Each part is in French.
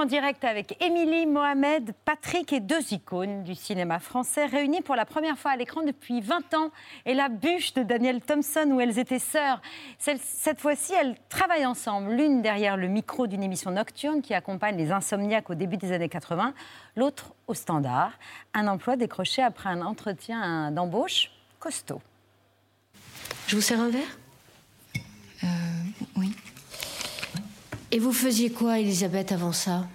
en direct avec Émilie, Mohamed, Patrick et deux icônes du cinéma français réunis pour la première fois à l'écran depuis 20 ans. Et la bûche de Daniel Thompson où elles étaient sœurs. Cette fois-ci, elles travaillent ensemble, l'une derrière le micro d'une émission nocturne qui accompagne les insomniaques au début des années 80, l'autre au standard. Un emploi décroché après un entretien d'embauche costaud. Je vous sers un verre? Euh, Oui. Et vous faisiez quoi, Elisabeth, avant ça?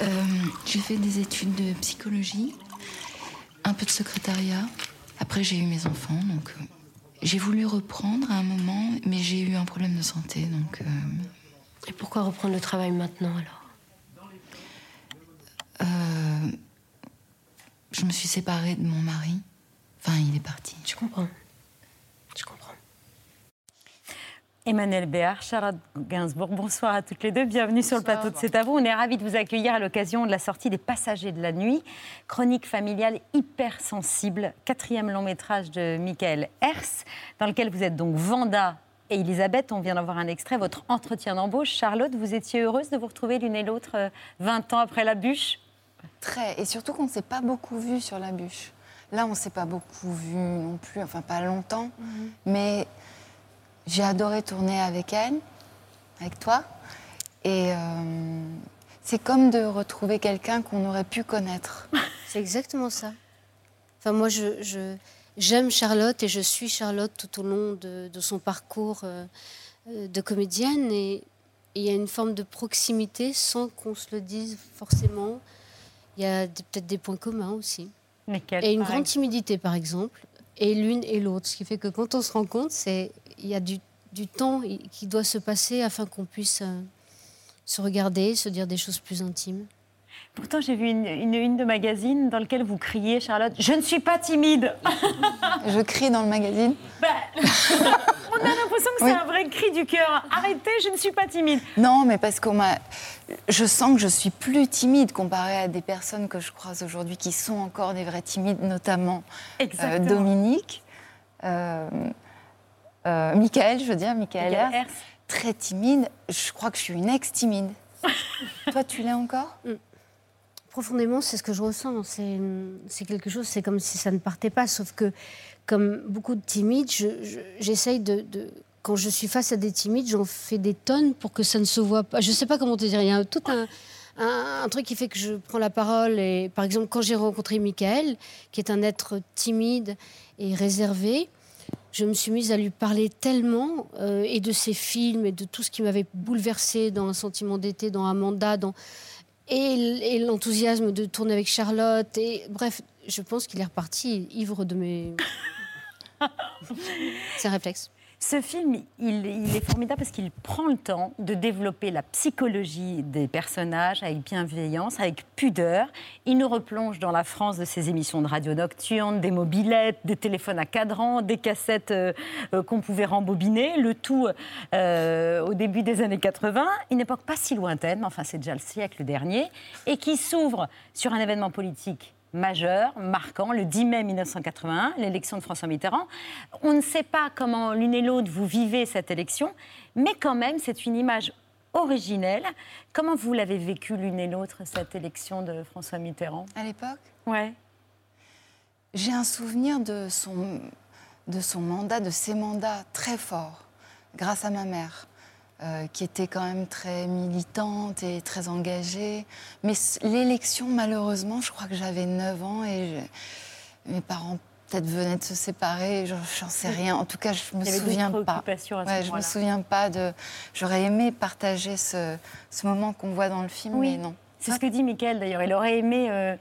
Euh, J'ai fait des études de psychologie, un peu de secrétariat. Après, j'ai eu mes enfants, donc euh, j'ai voulu reprendre à un moment, mais j'ai eu un problème de santé, donc. Euh, Et pourquoi reprendre le travail maintenant alors? Je me suis séparée de mon mari. Enfin, il est parti. Je comprends. Je comprends. Emmanuel Béard, Charlotte Gainsbourg, bonsoir à toutes les deux. Bienvenue sur le plateau de C'est à vous. On est ravis de vous accueillir à l'occasion de la sortie des Passagers de la nuit, chronique familiale hypersensible, quatrième long métrage de Michael Hers, dans lequel vous êtes donc Vanda et Elisabeth. On vient d'avoir un extrait, votre entretien d'embauche. Charlotte, vous étiez heureuse de vous retrouver l'une et l'autre 20 euh, ans après la bûche? Très, et surtout qu'on ne s'est pas beaucoup vu sur la bûche. Là, on ne s'est pas beaucoup vu non plus, enfin pas longtemps, mhm. mais j'ai adoré tourner avec elle, avec toi. Et euh, c'est comme de retrouver quelqu'un qu'on aurait pu connaître. C'est exactement ça. Enfin, moi, je, j'aime Charlotte et je suis Charlotte tout au long de, son parcours euh, de comédienne. Et il y a une forme de proximité sans qu'on se le dise forcément. Il y a peut-être des points communs aussi. et une grande timidité, par exemple, et l'une et l'autre. Ce qui fait que quand on se rend compte, c'est il y a du, temps qui doit se passer afin qu'on puisse euh, se regarder, se dire des choses plus intimes. Pourtant, j'ai vu une, une, de magazine dans laquelle vous criez, Charlotte, je ne suis pas timide. je crie dans le magazine. Bah, on a l'impression que c'est un vrai cri du cœur. Arrêtez, je ne suis pas timide. Non, mais parce qu'on m'a. Je sens que je suis plus timide comparée à des personnes que je croise aujourd'hui qui sont encore des vrais timides, notamment euh, Dominique. Euh, euh, Michael, je veux dire, Michael, très timide. Je crois que je suis une ex-timide. Toi, tu l'es encore? Mm. Profondément, c'est ce que je ressens. C'est quelque chose, c'est comme si ça ne partait pas. Sauf que, comme beaucoup de timides, j'essaye de, Quand je suis face à des timides, j'en fais des tonnes pour que ça ne se voit pas. Je ne sais pas comment te dire. Il y a tout un, un, truc qui fait que je prends la parole. Et, par exemple, quand j'ai rencontré Michael, qui est un être timide et réservé, je me suis mise à lui parler tellement, euh, et de ses films, et de tout ce qui m'avait bouleversé dans Un sentiment d'été, dans Amanda, dans... et, l'enthousiasme de tourner avec Charlotte. Et bref, je pense qu'il est reparti ivre de mes. C'est un réflexe. Ce film, il, est formidable parce qu'il prend le temps de développer la psychologie des personnages avec bienveillance, avec pudeur. Il nous replonge dans la France de ces émissions de radio nocturne, des mobilettes, des téléphones à cadran, des cassettes euh, euh, qu'on pouvait rembobiner, le tout euh, au début des années 80, une époque pas si lointaine, enfin c'est déjà le siècle dernier, et qui s'ouvre sur un événement politique majeur, marquant, le 10 mai 1981, l'élection de François Mitterrand. On ne sait pas comment l'une et l'autre vous vivez cette élection, mais quand même, c'est une image originelle. Comment vous l'avez vécu l'une et l'autre, cette élection de François Mitterrand? À l'époque? Ouais. J'ai un souvenir de son, de son mandat, de ses mandats très forts, grâce à ma mère. Euh, qui était quand même très militante et très engagée. Mais l'élection, malheureusement, je crois que j'avais 9 ans et mes parents peut-être venaient de se séparer, j'en sais rien. En tout cas, je me souviens pas. Ouais, je me souviens pas de. J'aurais aimé partager ce, ce moment qu'on voit dans le film, oui. mais non. C'est ce que dit Mickaël d'ailleurs. Il aurait aimé euh,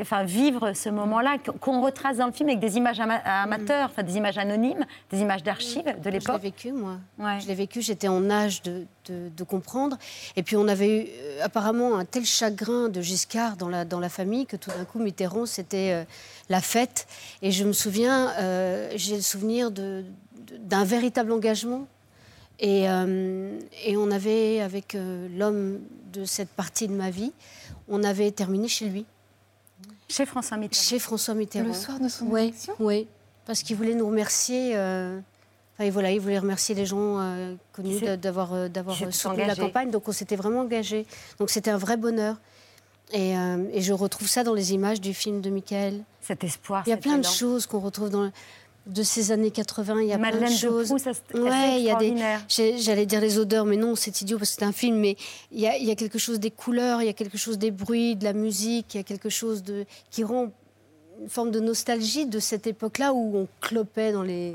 enfin, vivre ce moment-là, qu'on retrace dans le film avec des images amateurs, enfin, des images anonymes, des images d'archives de l'époque. Je l'ai vécu, moi. Je l'ai vécu, j'étais en âge de, de, comprendre. Et puis, on avait eu euh, apparemment un tel chagrin de Giscard dans la, dans la famille que tout d'un coup, Mitterrand, c'était euh, la fête. Et je me souviens, euh, j'ai le souvenir d'un véritable engagement. Et, et, on avait, avec l'homme de cette partie de ma vie, on avait terminé chez lui. Chez François Mitterrand Chez François Mitterrand. Le soir de son Oui, élection oui. Parce qu'il voulait nous remercier. euh, enfin, et voilà, il voulait remercier les gens euh, connus d'avoir euh, d'avoir euh, soutenu la campagne. Donc on s'était vraiment engagés. Donc c'était un vrai bonheur. Et, euh, et je retrouve ça dans les images du film de Michael. Cet espoir. Il y a plein de choses qu'on retrouve dans de ces années 80. Il y a plein Madeleine de de choses. Proust, ça, Ouais, il y a des. J'allais dire les odeurs, mais non, c'est idiot parce que c'est un film. Mais il y, a, il y a quelque chose des couleurs, il y a quelque chose des bruits, de la musique, il y a quelque chose de qui rend une forme de nostalgie de cette époque-là où on clopait dans les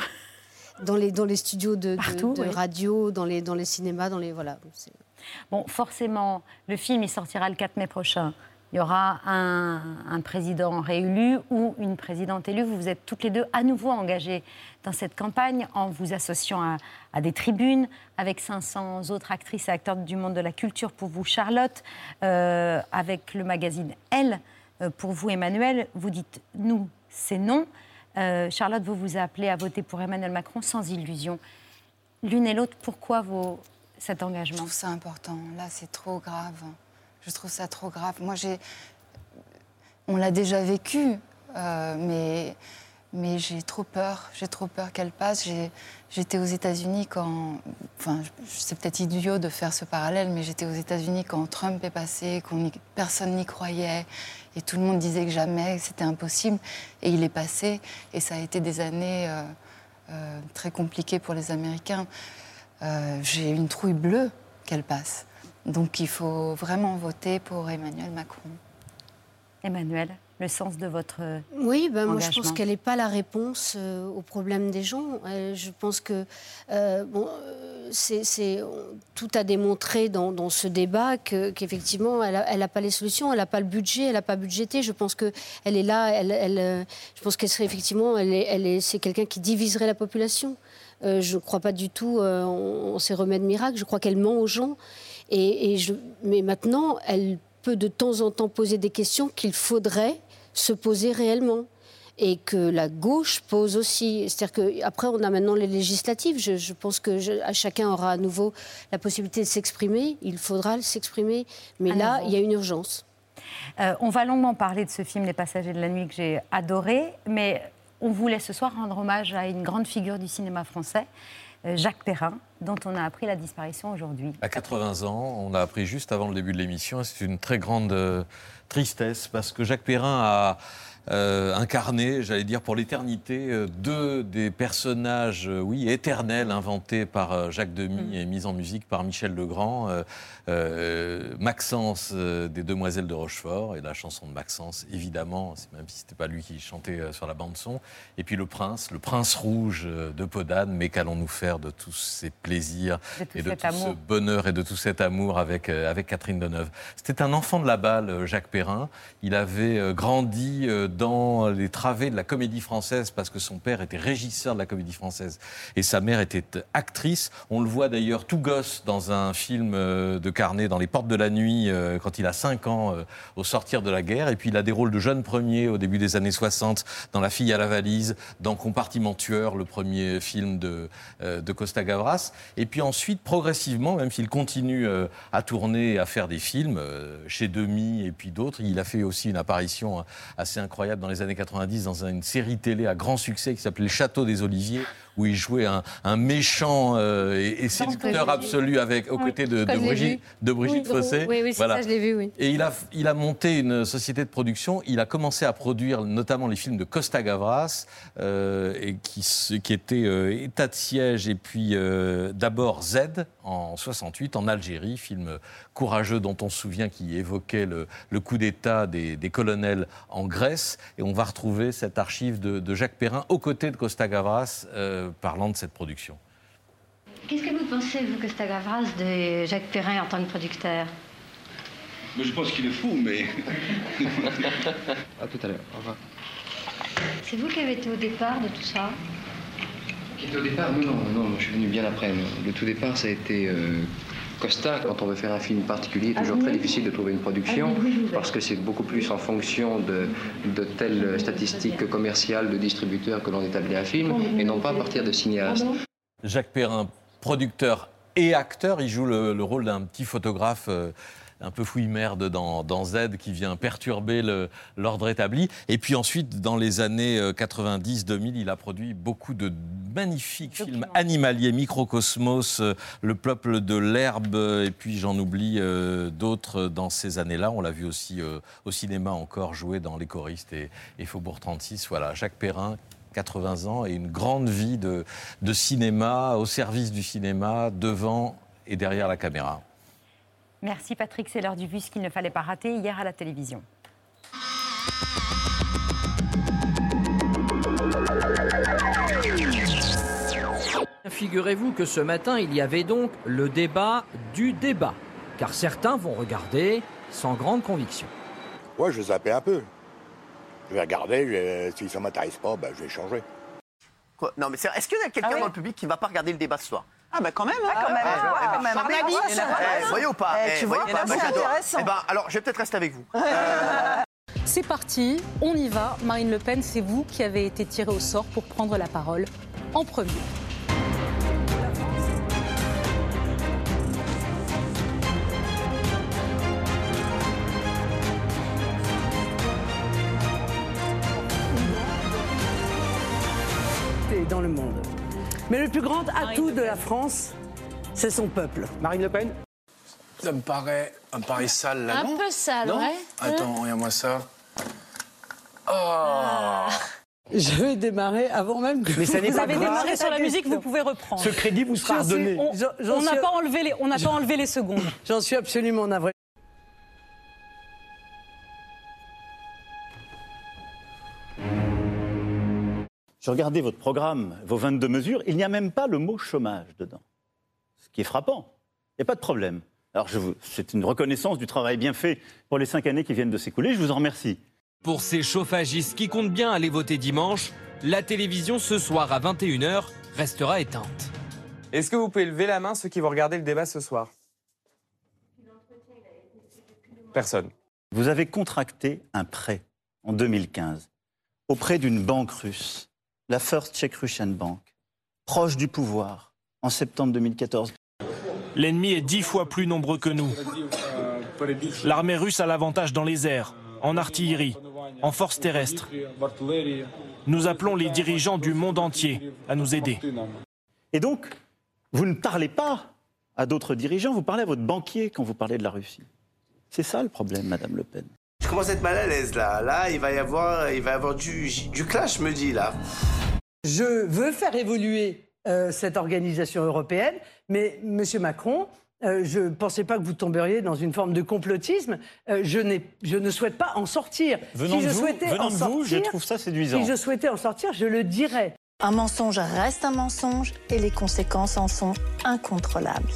dans les dans les studios de, de- Partout, de oui. radio, dans les dans les cinémas, dans les voilà. Bon, forcément, le film, il sortira le 4 mai prochain. Il y aura un, président réélu ou une présidente élue. Vous vous êtes toutes les deux à nouveau engagées dans cette campagne en vous associant à, des tribunes avec 500 autres actrices et acteurs du monde de la culture pour vous, Charlotte, euh, avec le magazine Elle euh, pour vous, Emmanuel. Vous dites nous, c'est non. Euh, Charlotte, vous vous appelez à voter pour Emmanuel Macron sans illusion. L'une et l'autre, pourquoi vos, cet Je engagement trouve ça important. Là, c'est trop grave. Je trouve ça trop grave. Moi, j'ai. On l'a déjà vécu, euh, mais, mais j'ai trop peur. J'ai trop peur qu'elle passe. J'étais aux États-Unis quand. Enfin, c'est peut-être idiot de faire ce parallèle, mais j'étais aux États-Unis quand Trump est passé, qu'on personne n'y croyait. Et tout le monde disait que jamais, c'était impossible. Et il est passé. Et ça a été des années euh, euh, très compliquées pour les Américains. J'ai une trouille bleue qu'elle passe. Donc il faut vraiment voter pour Emmanuel Macron. Emmanuel, le sens de votre... Oui, ben moi je pense qu'elle n'est pas la réponse euh, aux problèmes des gens. Euh, je pense que euh, bon, euh, c'est, tout a démontré dans, dans ce débat que, qu'effectivement elle n'a elle a pas les solutions, elle n'a pas le budget, elle n'a pas budgété. Je pense que elle est là, elle, elle, je pense qu'elle serait effectivement, elle est, elle est, c'est quelqu'un qui diviserait la population. Euh, je ne crois pas du tout en, en ces remèdes miracles. Je crois qu'elle ment aux gens. Et, et je, mais maintenant, elle peut de temps en temps poser des questions qu'il faudrait se poser réellement. Et que la gauche pose aussi. C'est-à-dire qu'après, on a maintenant les législatives. Je, je pense que je- à chacun aura à nouveau la possibilité de s'exprimer. Il faudra s'exprimer. Mais À là, nouveau. il y a une urgence. Euh, on va longuement parler de ce film Les Passagers de la Nuit que j'ai adoré, mais on voulait ce soir rendre hommage à une grande figure du cinéma français, Jacques Perrin, dont on a appris la disparition aujourd'hui. À 80 ans, on a appris juste avant le début de l'émission, et c'est une très grande euh, tristesse parce que Jacques Perrin a euh, incarné, j'allais dire pour l'éternité, euh, deux des personnages, euh, oui, éternels inventés par euh, Jacques Demy et mis en musique par Michel Legrand. Euh, Maxence euh, des Demoiselles de Rochefort et la chanson de Maxence, évidemment, même si c'était pas lui qui chantait euh, sur la bande son. Et puis le prince, le prince rouge de Podane. Mais qu'allons-nous faire de tous ces plaisirs De tout et de tout amour. ce bonheur et de tout cet amour avec, avec Catherine Deneuve. C'était un enfant de la balle, Jacques Perrin. Il avait grandi dans les travées de la comédie française parce que son père était régisseur de la comédie française et sa mère était actrice. On le voit d'ailleurs tout gosse dans un film de Carnet, dans Les Portes de la Nuit, euh, quand il a 5 ans euh, au sortir de la guerre. Et puis il a des rôles de jeune premier au début des années 60 dans La fille à la valise, dans Compartiment tueur, le premier film de, euh, de Costa Gavras. Et puis ensuite, progressivement, même s'il continue à tourner et à faire des films, chez Demi et puis d'autres, il a fait aussi une apparition assez incroyable dans les années 90 dans une série télé à grand succès qui s'appelait Le Château des Oliviers, où il jouait un, un méchant euh, et, et séducteur absolu avec, aux côtés de, Brigitte, de Brigitte oui, Fossé. Oui, oui, Voilà. ça, je l'ai vu, oui. Et il a, il a monté une société de production. Il a commencé à produire notamment les films de Costa Gavras, euh, et qui, qui étaient euh, État de siège et puis euh, d'abord Z en 68 en Algérie, film courageux dont on se souvient qui évoquait le, le coup d'État des, des colonels en Grèce. Et on va retrouver cette archive de, de Jacques Perrin aux côtés de Costa Gavras euh, parlant de cette production. Qu'est-ce que vous pensez, vous, Costa Gavras, de Jacques Perrin en tant que producteur? Mais je pense qu'il est fou, mais. À tout à l'heure. Au revoir. C'est vous qui avez été au départ de tout ça? Qui était au départ? Non, non, non, moi, je suis venu bien après. Le tout départ, ça a été euh, Costa. Quand on veut faire un film particulier, il est toujours très difficile de trouver une production parce que c'est beaucoup plus en fonction de, de telles statistiques commerciales de distributeurs que l'on établit un film et non pas à partir de cinéastes. Jacques Perrin, producteur et acteur, il joue le, le rôle d'un petit photographe euh, un peu fouille-merde dans, dans, Z qui vient perturber l'ordre établi. Et puis ensuite, dans les années 90-2000, il a produit beaucoup de magnifiques films animaliers, Microcosmos, Le peuple de l'herbe, et puis j'en oublie d'autres dans ces années-là. On l'a vu aussi au cinéma encore jouer dans Les choristes et, et Faubourg 36. Voilà, Jacques Perrin, 80 ans et une grande vie de, de cinéma, au service du cinéma, devant et derrière la caméra. Merci Patrick, c'est l'heure du bus qu'il ne fallait pas rater hier à la télévision. Figurez-vous que ce matin, il y avait donc le débat du débat, car certains vont regarder sans grande conviction. Ouais, je zappais un peu. Je vais regarder, si ça ne m'intéresse pas, ben, je vais changer. Quoi? Non, mais est-ce qu'il y a quelqu'un ah dans le public qui ne va pas regarder le débat ce soir? Ah bah quand même, hein, quand même. Ah, quand même. Eh, voyez ou pas eh, Tu vois, pas, c'est intéressant. Eh ben, alors, je vais peut-être rester avec vous. C'est parti, on y va. Marine Le Pen, c'est vous qui avez été tirée au sort pour prendre la parole en premier. Mais le plus grand atout de la France, c'est son peuple. Marine Le Pen Ça me paraît un pari sale là, Un peu sale, ouais. Attends, regarde-moi ça. Oh Je vais démarrer avant même que Mais ça vous avez démarré sur la musique, vous pouvez reprendre. Ce crédit vous sera donné. On n'a pas, enlevé les, on pas enlevé les secondes. J'en suis absolument navré. Je regardais votre programme, vos 22 mesures, il n'y a même pas le mot chômage dedans. Ce qui est frappant. Il n'y a pas de problème. Alors, c'est une reconnaissance du travail bien fait pour les cinq années qui viennent de s'écouler. Je vous en remercie. Pour ces chauffagistes qui comptent bien aller voter dimanche, la télévision ce soir à 21h restera éteinte. Est-ce que vous pouvez lever la main ceux qui vont regarder le débat ce soir? Personne. Vous avez contracté un prêt en 2015 auprès d'une banque russe la First Czech Russian Bank, proche du pouvoir, en septembre 2014. L'ennemi est dix fois plus nombreux que nous. L'armée russe a l'avantage dans les airs, en artillerie, en force terrestre. Nous appelons les dirigeants du monde entier à nous aider. Et donc, vous ne parlez pas à d'autres dirigeants, vous parlez à votre banquier quand vous parlez de la Russie. C'est ça le problème, Madame Le Pen. Je commence à être mal à l'aise là. Là, il va y avoir, il va y avoir du, du clash, me dit là. Je veux faire évoluer euh, cette organisation européenne, mais Monsieur Macron, euh, je ne pensais pas que vous tomberiez dans une forme de complotisme. Euh, je, je, ne souhaite pas en sortir. Venant si de je vous, souhaitais venant en de sortir, vous, je trouve ça séduisant. Si je souhaitais en sortir, je le dirais. Un mensonge reste un mensonge et les conséquences en sont incontrôlables.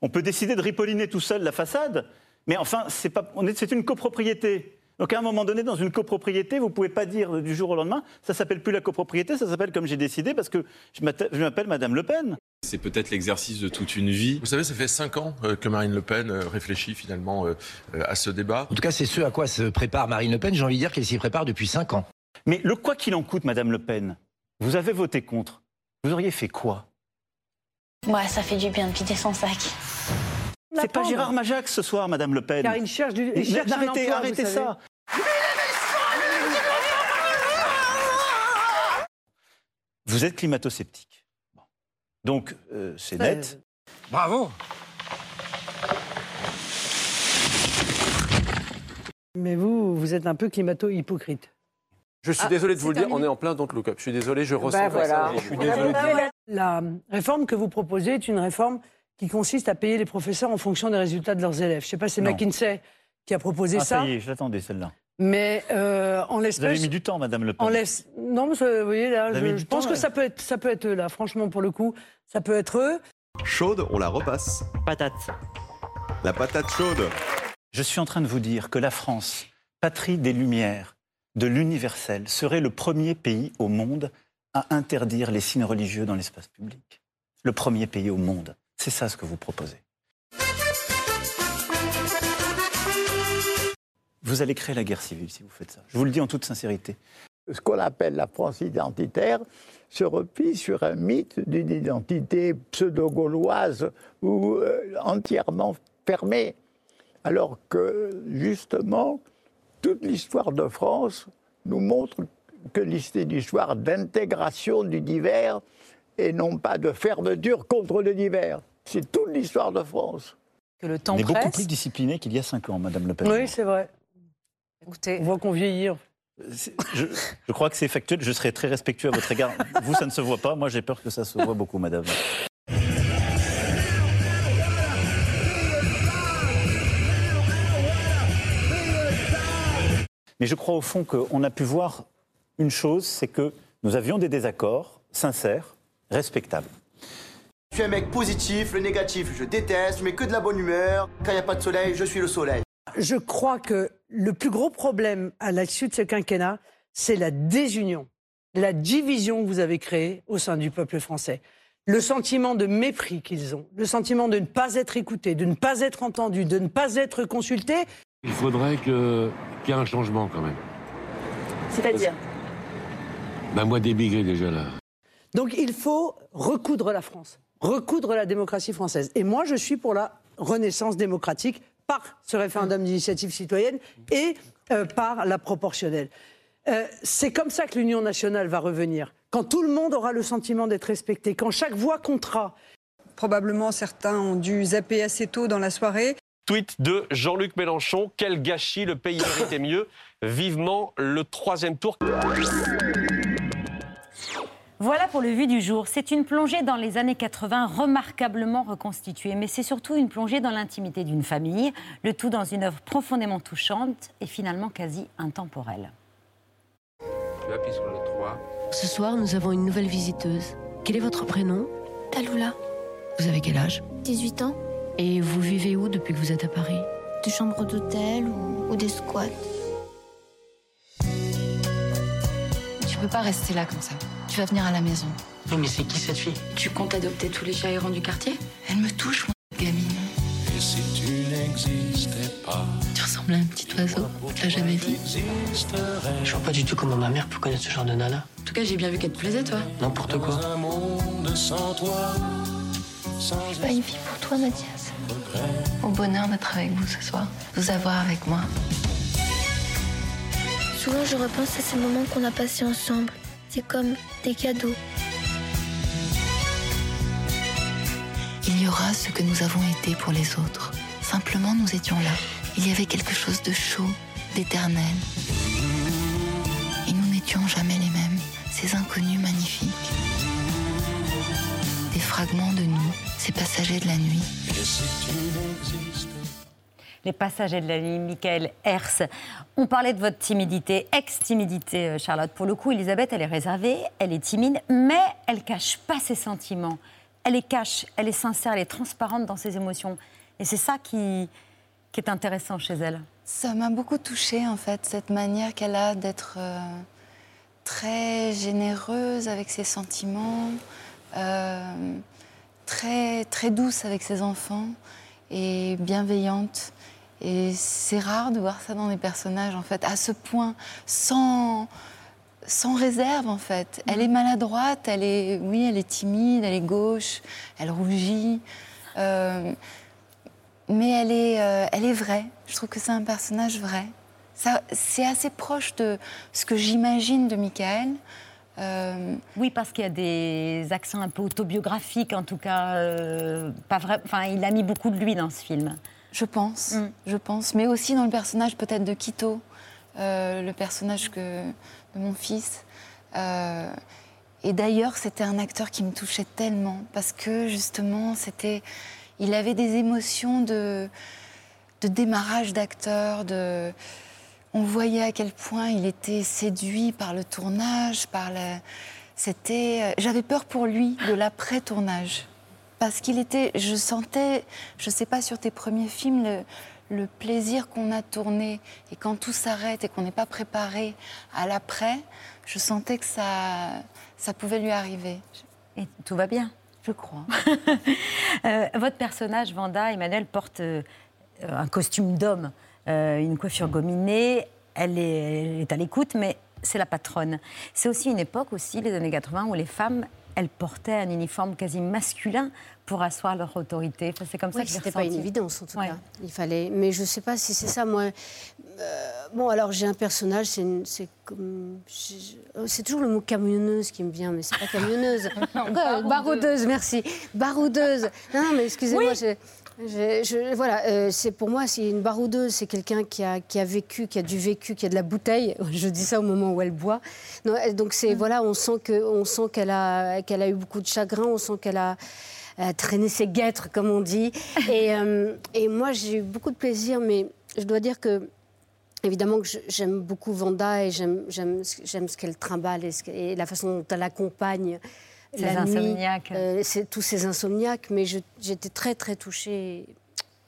On peut décider de ripolliner tout seul la façade, mais enfin, c'est une copropriété. Donc à un moment donné, dans une copropriété, vous ne pouvez pas dire du jour au lendemain, ça s'appelle plus la copropriété, ça s'appelle comme j'ai décidé parce que je m'appelle Madame Le Pen. C'est peut-être l'exercice de toute une vie. Vous savez, ça fait cinq ans euh, que Marine Le Pen euh, réfléchit finalement euh, à ce débat. En tout cas, c'est ce à quoi se prépare Marine Le Pen. J'ai envie de dire qu'elle s'y prépare depuis cinq ans. Mais le quoi qu'il en coûte, Madame Le Pen, vous avez voté contre. Vous auriez fait quoi? Ouais, ça fait du bien de vider son sac. C'est pas Gérard Majax ce soir, Madame Le Pen. Car il cherche du. arrêtez, arrêtez ça. Vous êtes climato-sceptique. Donc, euh, c'est net. Bravo Mais vous, vous êtes un peu climato-hypocrite. Je suis ah, désolé de vous le dire, on est en plein don't look up. Je suis désolé, je ressens ben ça. Je suis désolé La réforme que vous proposez est une réforme qui consiste à payer les professeurs en fonction des résultats de leurs élèves. Je ne sais pas, c'est McKinsey qui a proposé ah, ça. Ça y est, je l'attendais celle-là. Mais euh, en l'espèce. Vous avez mis du temps, Madame Le Pen. En Non, mais vous voyez là, je, pense que ça peut être, ça peut être eux là. Franchement, pour le coup, ça peut être eux. Chaude, on la repasse. Patate. La patate chaude. Je suis en train de vous dire que la France, patrie des Lumières, de l'universel, serait le premier pays au monde à interdire les signes religieux dans l'espace public. Le premier pays au monde. C'est ça ce que vous proposez. Vous allez créer la guerre civile si vous faites ça. Je vous le dis en toute sincérité. Ce qu'on appelle la France identitaire se replie sur un mythe d'une identité pseudo-gauloise ou euh, entièrement fermée. alors que justement, toute l'histoire de France nous montre que c'est une histoire d'intégration du divers et non pas de fermeture contre le divers. C'est toute l'histoire de France. Que le temps On est beaucoup presse. plus discipliné qu'il y a cinq ans, Madame Le Pen. Oui, c'est vrai. Écoutez, On voit qu'on vieillit. Je, je crois que c'est factuel. Je serai très respectueux à votre égard. Vous, ça ne se voit pas. Moi, j'ai peur que ça se voit beaucoup, Madame. Mais je crois au fond qu'on a pu voir une chose, c'est que nous avions des désaccords sincères, respectables. Je suis un mec positif, le négatif, je déteste, je mets que de la bonne humeur. Quand il n'y a pas de soleil, je suis le soleil. Je crois que le plus gros problème à la suite de ce quinquennat, c'est la désunion, la division que vous avez créée au sein du peuple français. Le sentiment de mépris qu'ils ont, le sentiment de ne pas être écoutés, de ne pas être entendus, de ne pas être consultés. Il faudrait qu'il y ait un changement quand même. C'est-à-dire? Ben moi d'émigrer déjà là. Donc il faut recoudre la France, recoudre la démocratie française. Et moi, je suis pour la renaissance démocratique par ce référendum d'initiative citoyenne et euh, par la proportionnelle. Euh, c'est comme ça que l'Union nationale va revenir. Quand tout le monde aura le sentiment d'être respecté, quand chaque voix comptera. Probablement certains ont dû zapper assez tôt dans la soirée. Tweet de Jean-Luc Mélenchon. Quel gâchis, le pays méritait mieux. Vivement le troisième tour. Voilà pour le vu du jour. C'est une plongée dans les années 80 remarquablement reconstituée, mais c'est surtout une plongée dans l'intimité d'une famille, le tout dans une œuvre profondément touchante et finalement quasi intemporelle. Tu appuies sur le 3. Ce soir, nous avons une nouvelle visiteuse. Quel est votre prénom? Taloula, Vous avez quel âge? 18 ans, Et vous vivez où depuis que vous êtes à Paris? Des chambres d'hôtel ou, ou des squats. Tu peux pas rester là comme ça. Tu vas venir à la maison. Oui, mais c'est qui cette fille? Tu comptes adopter tous les chats errants du quartier? Elle me touche, cette gamine. Et si tu n'existais pas, Tu ressembles à un petit oiseau. Tu l'as jamais dit Je vois pas du tout comment ma mère peut connaître ce genre de nana. En tout cas, j'ai bien vu qu'elle te plaisait, toi. N'importe quoi. un monde sans toi, sans Je suis pas une fille pour toi, Mathias. Au bonheur d'être avec vous ce soir. De vous avoir avec moi. Souvent, je repense à ces moments qu'on a passés ensemble. C'est comme des cadeaux. Il y aura ce que nous avons été pour les autres. Simplement, nous étions là. Il y avait quelque chose de chaud, d'éternel. Et nous n'étions jamais les mêmes. Ces inconnus magnifiques. Des fragments de nous, ces passagers de la nuit. Les passagers de la nuit, Michael Hers. On parlait de votre timidité, ex-timidité, euh, Charlotte. Pour le coup, Elisabeth, elle est réservée, elle est timide, mais elle cache pas ses sentiments. Elle les cache, elle est sincère, elle est transparente dans ses émotions. Et c'est ça qui, est intéressant chez elle. Ça m'a beaucoup touchée, en fait, cette manière qu'elle a d'être euh, très généreuse avec ses sentiments, euh, très, très douce avec ses enfants et bienveillante. Et c'est rare de voir ça dans des personnages, en fait, à ce point, sans, sans réserve, en fait. Elle est maladroite, elle est, oui, elle est timide, elle est gauche, elle rougit. euh, mais elle est, euh, elle est vraie. Je trouve que c'est un personnage vrai. C'est assez proche de ce que j'imagine de Michael. Euh, Oui, parce qu'il y a des accents un peu autobiographiques, en tout cas, euh, pas vrai. Enfin, il a mis beaucoup de lui dans ce film. Je pense, je pense. Mais aussi dans le personnage peut-être de Quito, euh, le personnage que, de mon fils. Euh, et d'ailleurs, c'était un acteur qui me touchait tellement parce que justement, c'était, il avait des émotions de, de démarrage d'acteur, de, on voyait à quel point il était séduit par le tournage, par la, c'était, j'avais peur pour lui de l'après-tournage parce qu'il était, je sentais, je sais pas sur tes premiers films, le, le plaisir qu'on a tourné et quand tout s'arrête et qu'on n'est pas préparé à l'après, je sentais que ça, ça pouvait lui arriver. Et tout va bien. Je crois. Euh, votre personnage, Vanda, Emmanuel, porte euh, un costume d'homme, euh, une coiffure gominée. Elle est, elle est à l'écoute, mais c'est la patronne. C'est aussi une époque, aussi, les années 80, où les femmes elles portaient un uniforme quasi masculin pour asseoir leur autorité. Enfin, c'est comme ça Oui, que j'ai c'était pas une évidence en tout Ouais. cas. Il fallait, mais je sais pas si c'est ça. Moi, Euh, bon, alors j'ai un personnage, c'est une- c'est comme, toujours le mot camionneuse qui me vient, mais c'est pas camionneuse. Quoi, baroudeuse, merci, baroudeuse. Non, non, mais excusez-moi. je- je- je- voilà, euh, c'est pour moi, c'est une baroudeuse, c'est quelqu'un qui a, qui a vécu, qui a du vécu, qui a de la bouteille. Je dis ça au moment où elle boit. Non, elle- donc c'est voilà, on sent que, on sent qu'elle a, qu'elle a eu beaucoup de chagrin, on sent qu'elle a euh, traîné ses guêtres, comme on dit. Et, euh, et moi, j'ai eu beaucoup de plaisir, mais je dois dire que Évidemment que j'aime beaucoup Vanda et j'aime ce qu'elle trimballe et, ce et la façon dont elle accompagne Ces insomniaques. euh, tous ces insomniaques. Mais j'étais très très touchée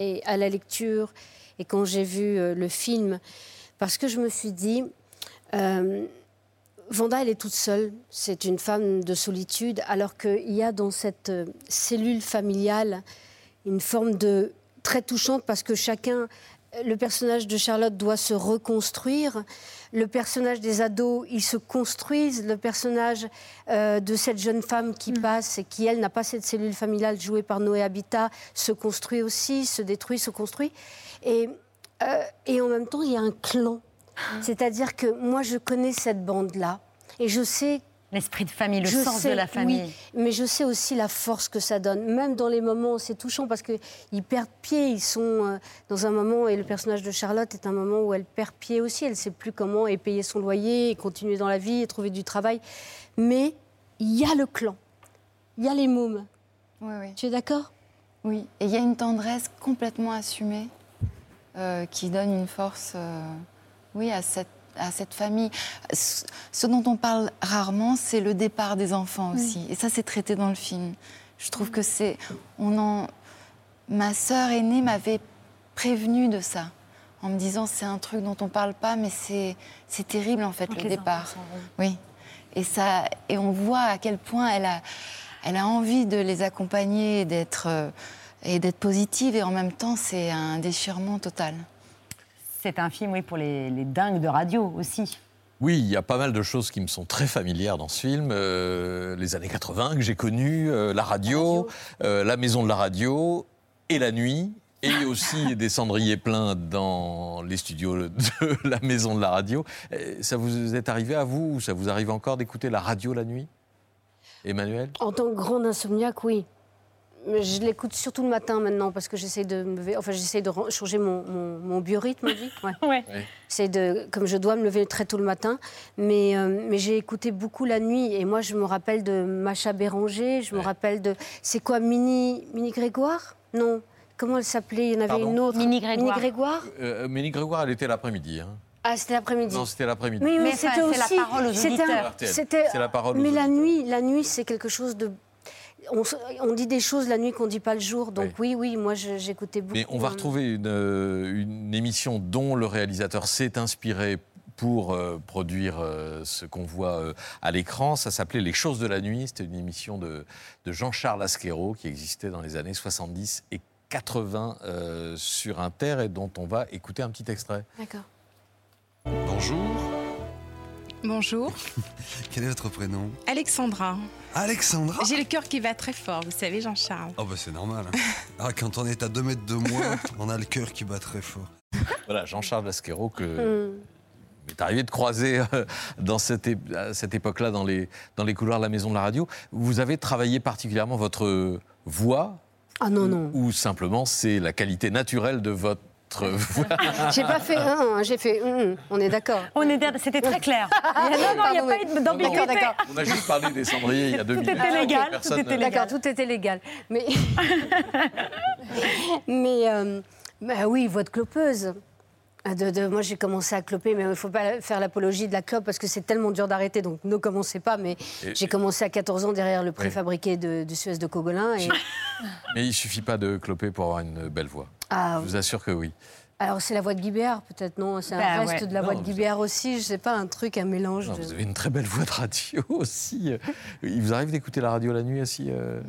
et à la lecture et quand j'ai vu euh, le film, parce que je me suis dit, euh, Vanda, elle est toute seule. C'est une femme de solitude, alors qu'il y a dans cette cellule familiale une forme de très touchante parce que chacun, le personnage de Charlotte doit se reconstruire. Le personnage des ados, ils se construisent. Le personnage euh, de cette jeune femme qui passe et qui, elle, n'a pas cette cellule familiale jouée par Noé Habitat, se construit aussi, se détruit, se construit. Et, euh, et en même temps, il y a un clan. C'est-à-dire que moi, je connais cette bande-là et je sais. L'esprit de famille, le je sens sais, de la famille. oui, mais je sais aussi la force que ça donne. Même dans les moments, c'est touchant parce qu'ils perdent pied. Ils sont euh, dans un moment, et le personnage de Charlotte est un moment où elle perd pied aussi. Elle ne sait plus comment et payer son loyer, et continuer dans la vie, et trouver du travail. Mais il y a le clan. Il y a les mômes. Oui, oui. Tu es d'accord? Oui, et il y a une tendresse complètement assumée euh, qui donne une force, euh, oui, à cette, à cette famille. Ce, dont on parle rarement, c'est le départ des enfants aussi. Et ça, c'est traité dans le film. Je trouve que c'est, on en, ma sœur aînée m'avait prévenu de ça, en me disant c'est un truc dont on parle pas, mais c'est, c'est terrible en fait le départ. Oui. Et, ça, et on voit à quel point elle a, elle a envie de les accompagner et d'être, euh, et d'être positive. Et en même temps, c'est un déchirement total. C'est un film, oui, pour les, les dingues de radio aussi. Oui, il y a pas mal de choses qui me sont très familières dans ce film. Euh, les années 80 que j'ai connues, euh, la radio, euh, la maison de la radio et la nuit. Et aussi des cendriers pleins dans les studios de la maison de la radio. Ça vous est arrivé à vous ou ça vous arrive encore d'écouter la radio la nuit? Emmanuel? En tant que grande insomniaque, oui. Je l'écoute surtout le matin maintenant parce que j'essaie de me lever- enfin j'essaie de changer mon, mon, mon biorhythme, on. Ouais. De, comme je dois me lever très tôt le matin, mais, euh, mais j'ai écouté beaucoup la nuit et moi je me rappelle de Macha Béranger, je me rappelle de, c'est quoi Mini, Mini Grégoire? Non, comment elle s'appelait? Il y en avait Pardon? une autre. Mini Grégoire. Mini Grégoire? Euh, Grégoire, elle était l'après-midi. hein. Ah, c'était l'après-midi. Non, c'était l'après-midi. Oui, mais, Mais c'était c'est la aussi. parole aux c'était auditeurs. c'était- la parole aux Mais la nuit, la nuit, c'est quelque chose de. On, dit des choses la nuit qu'on dit pas le jour. Donc oui, oui, moi j'écoutais beaucoup. Mais on va retrouver une, euh, une émission dont le réalisateur s'est inspiré pour euh, produire euh, ce qu'on voit euh, à l'écran. Ça s'appelait Les choses de la nuit. C'était une émission de, de Jean-Charles Asquero qui existait dans les années 70 et 80 euh, sur Inter et dont on va écouter un petit extrait. D'accord. Bonjour. Bonjour, Quel est votre prénom? Alexandra. Alexandra? J'ai le cœur qui va très fort, vous savez, Jean-Charles. Oh bah c'est normal. hein. Ah, quand on est à 2 mètres de moi, on a le cœur qui bat très fort. Voilà, Jean-Charles Asquero que Hmm. m'est arrivé de croiser euh, dans cette, à cette époque-là dans les, dans les couloirs de la maison de la radio. Vous avez travaillé particulièrement votre voix Ah non, non. ou simplement c'est la qualité naturelle de votre J'ai pas fait un, hein, j'ai fait un. On est d'accord. On est, c'était très clair. Il y a- non, non, il n'y a pas eu d'ambiguïté. On a juste parlé des cendriers il y a deux Tout minutes. était légal, tout était ne- légal. D'accord, tout était légal. Mais, mais euh, bah oui, voix de clopeuse. Ah, De, de- moi, j'ai commencé à cloper, mais il ne faut pas faire l'apologie de la clope parce que c'est tellement dur d'arrêter, donc ne commencez pas. Mais j'ai commencé à 14 ans derrière le préfabriqué de, du Suez de Cogolin. Et, Mais il suffit pas de cloper pour avoir une belle voix. Ah, Je vous assure que oui. alors, c'est la voix de Guibert, peut-être, non? C'est un Bah, reste ouais. de la voix Non, de vous- Guibert aussi, je sais pas, un truc, un mélange. Non, de- vous avez une très belle voix de radio aussi. Il vous arrive d'écouter la radio la nuit aussi euh?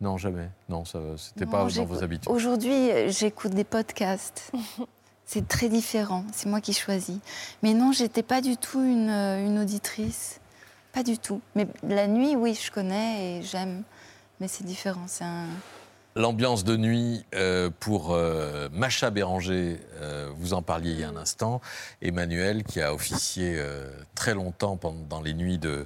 Non, jamais. Non, ça, c'était Non, pas dans vos habitudes. Aujourd'hui, euh, j'écoute des podcasts. C'est très différent, c'est moi qui choisis. Mais non, j'étais pas du tout une, euh, une auditrice. pas du tout. Mais la nuit, oui, je connais et j'aime. Mais c'est différent. C'est un. L'ambiance de nuit euh, pour euh, Macha Béranger, euh, vous en parliez il y a un instant, Emmanuel qui a officié très longtemps pendant, dans les nuits de,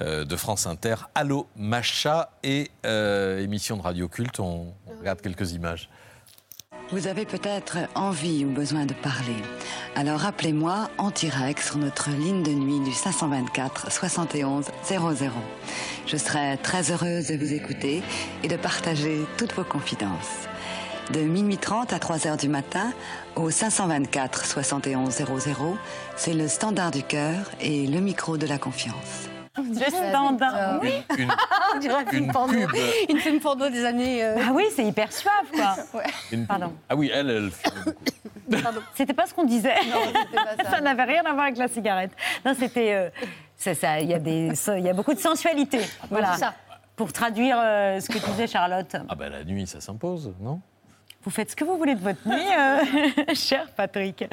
de France Inter. Allô Macha et émission de radio culte, on regarde quelques images. Vous avez peut-être envie ou besoin de parler. Alors appelez-moi en direct sur notre ligne de nuit du 524 71 00. Je serai très heureuse de vous écouter et de partager toutes vos confidences. De minuit 30 à 3 heures du matin au 524 71 00, c'est le standard du cœur et le micro de la confiance. Le standard. Oui. Une- On dirait un film une porno. Une film porno des années. euh, Ah oui, c'est hyper suave, quoi. Une- Pardon. Ah oui, elle, elle. C'était pas ce qu'on disait. ça n'avait rien à voir avec la cigarette. Non, c'était. euh, ça. Il y a des, il y a beaucoup de sensualité. Voilà. c'est ça. Pour traduire euh, ce que disait Charlotte. Ah ben la nuit, ça s'impose, non? Vous faites ce que vous voulez de votre nuit, euh, cher Patrick.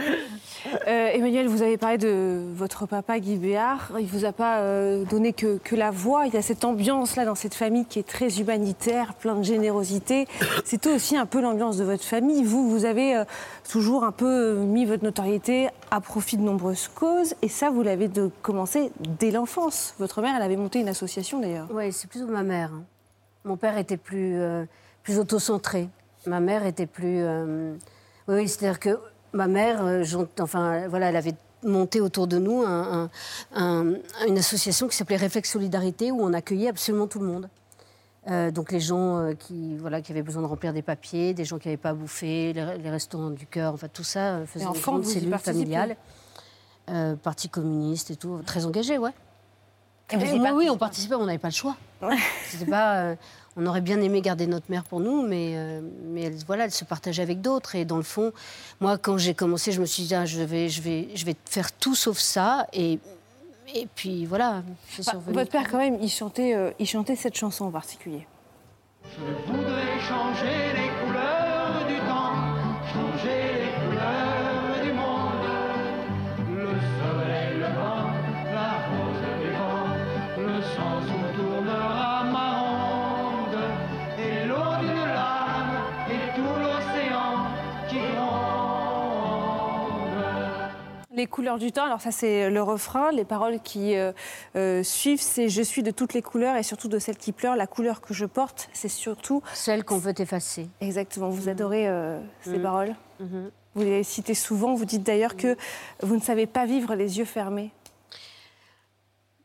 Euh, Emmanuel, vous avez parlé de votre papa Guy Béard. Il vous a pas euh, donné que, que la voix. Il y a cette ambiance là dans cette famille qui est très humanitaire, plein de générosité. C'était aussi un peu l'ambiance de votre famille. Vous, vous avez euh, toujours un peu mis votre notoriété à profit de nombreuses causes. Et ça, vous l'avez commencé dès l'enfance. Votre mère, elle avait monté une association d'ailleurs. Oui, c'est plutôt ma mère. hein. Mon père était plus, euh, plus autocentré. Ma mère était plus. euh, Oui, oui, c'est-à-dire que ma mère, euh, enfin, voilà, elle avait monté autour de nous un- un- un- une association qui s'appelait Réflexe Solidarité où on accueillait absolument tout le monde. Euh, donc les gens euh, qui, voilà, qui avaient besoin de remplir des papiers, des gens qui n'avaient pas à bouffer, les, les restaurants du cœur, enfin tout ça euh, faisait Et une grande vous cellule familiale. Parti communiste et tout, très engagé, ouais. Et vous Eh, moi, oui, participez on participait, on n'avait pas le choix. C'était pas, on aurait bien aimé garder notre mère pour nous, mais, euh, mais elle, voilà, elle se partageait avec d'autres. Et dans le fond, moi, quand j'ai commencé, je me suis dit, ah, je, vais, je, vais, je vais faire tout sauf ça. Et, et puis voilà, votre père, quand même, il chantait, euh, il chantait cette chanson en particulier. Je voudrais changer les couleurs du temps, changer Les couleurs du temps, alors ça c'est le refrain, les paroles qui euh, euh, suivent, c'est je suis de toutes les couleurs et surtout de celles qui pleurent. La couleur que je porte, c'est surtout celle qu'on veut effacer. Exactement. Vous adorez euh, ces Mhm. paroles. Mhm. Vous les citez souvent. Vous dites d'ailleurs que vous ne savez pas vivre les yeux fermés.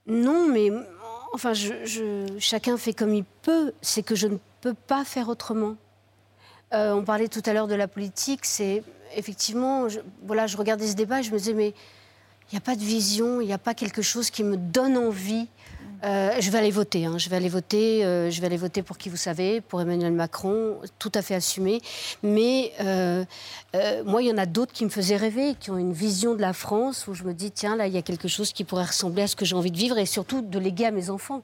Non, mais enfin, je, je- chacun fait comme il peut. C'est que je ne peux pas faire autrement. On parlait tout à l'heure de la politique. C'est effectivement, je, voilà, je regardais ce débat et je me disais, mais il n'y a pas de vision, il n'y a pas quelque chose qui me donne envie. Euh, je vais aller voter. hein, je vais aller voter. euh, je vais aller voter pour qui vous savez, pour Emmanuel Macron, tout à fait assumé. Mais euh, moi, il y en a d'autres qui me faisaient rêver, qui ont une vision de la France où je me dis tiens là, il y a quelque chose qui pourrait ressembler à ce que j'ai envie de vivre et surtout de léguer à mes enfants.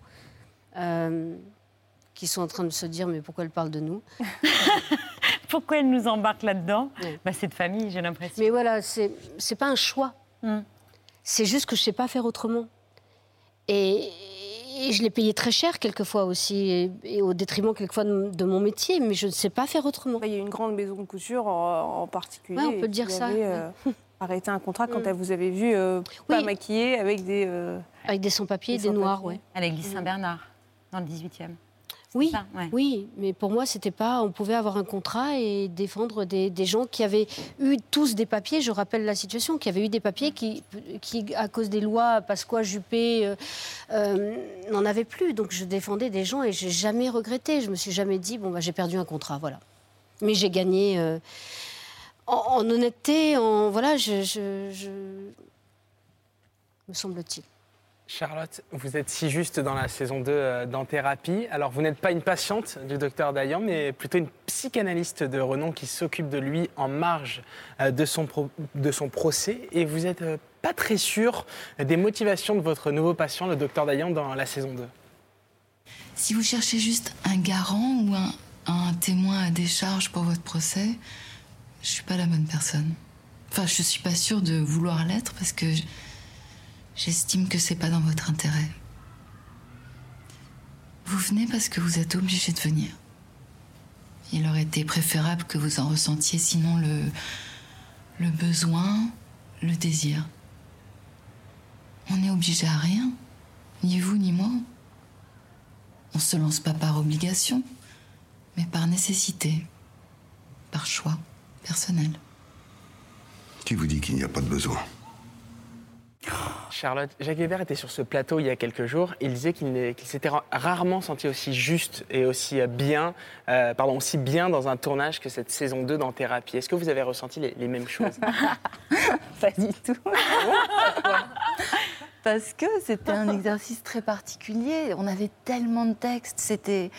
Qui sont en train de se dire mais pourquoi elle parle de nous? Pourquoi elle nous embarque là-dedans bah, C'est de famille, j'ai l'impression. Mais voilà, c'est c'est pas un choix. C'est juste que je sais pas faire autrement. Et, et je l'ai payé très cher quelquefois aussi, et, et au détriment quelquefois de, de mon métier, mais je ne sais pas faire autrement. Il y a une grande maison de couture en, en particulier. Ouais, on peut qui dire ça, avait, ouais. euh, arrêté un contrat quand Mm. elle vous avez vu euh, pas maquillée avec des. euh, Avec des sans-papiers et Des des noirs, ouais. À l'église Saint-Bernard, dans le 18e. Oui, ça, ouais. oui, mais pour moi, c'était pas. On pouvait avoir un contrat et défendre des, des gens qui avaient eu tous des papiers. Je rappelle la situation, qui avaient eu des papiers qui, qui à cause des lois Pasqua, Juppé, euh, euh, n'en avaient plus. Donc je défendais des gens et j'ai jamais regretté. Je me suis jamais dit bon bah j'ai perdu un contrat, voilà. Mais j'ai gagné euh, en, en honnêteté, en voilà, je, je- je- me semble-t-il. Charlotte, vous êtes si juste dans la saison 2 euh, dans Thérapie. Alors, vous n'êtes pas une patiente du docteur Dayan, mais plutôt une psychanalyste de renom qui s'occupe de lui en marge euh, de son, procès. Et vous n'êtes euh, pas très sûr des motivations de votre nouveau patient, le docteur Dayan, dans la saison 2. Si vous cherchez juste un garant ou un, témoin à décharge pour votre procès, je suis pas la bonne personne. Enfin, je suis pas sûre de vouloir l'être parce que j'estime que c'est pas dans votre intérêt. Vous venez parce que vous êtes obligé de venir. Il aurait été préférable que vous en ressentiez sinon le, le besoin, le désir. On n'est obligé à rien, ni vous ni moi. On se lance pas par obligation, mais par nécessité, par choix personnel. Qui vous dit qu'il n'y a pas de besoin? Charlotte, Jacques Weber était sur ce plateau il y a quelques jours. Il disait qu'il s'était ra- rarement senti aussi juste et aussi bien, euh, pardon, aussi bien dans un tournage que cette saison 2 dans Thérapie. Est-ce que vous avez ressenti les, mêmes choses? Pas du tout. Parce que c'était un exercice très particulier. On avait tellement de textes. C'était,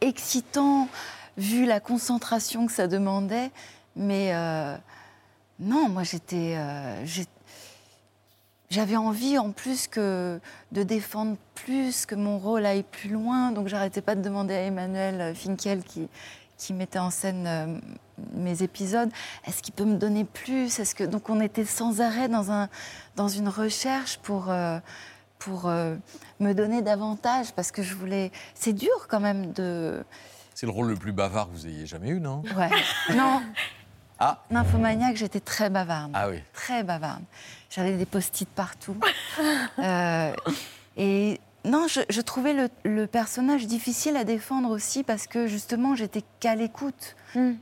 excitant, vu la concentration que ça demandait. Mais euh, non, moi j'étais. euh, j'avais envie en plus que de défendre plus, que mon rôle aille plus loin. Donc j'arrêtais pas de demander à Emmanuel Finkel qui, qui mettait en scène euh, mes épisodes, est-ce qu'il peut me donner plus? Est-ce que donc on était sans arrêt dans un dans une recherche pour euh, pour euh, me donner davantage parce que je voulais. C'est dur quand même de. C'est le rôle le plus bavard que vous ayez jamais eu, non? Ouais. non. Ah. Nymphomaniaque, j'étais très bavarde. Ah oui. Très bavarde. J'avais des post-it partout. Euh, et non, je, je trouvais le, le personnage difficile à défendre aussi parce que justement, j'étais qu'à l'écoute.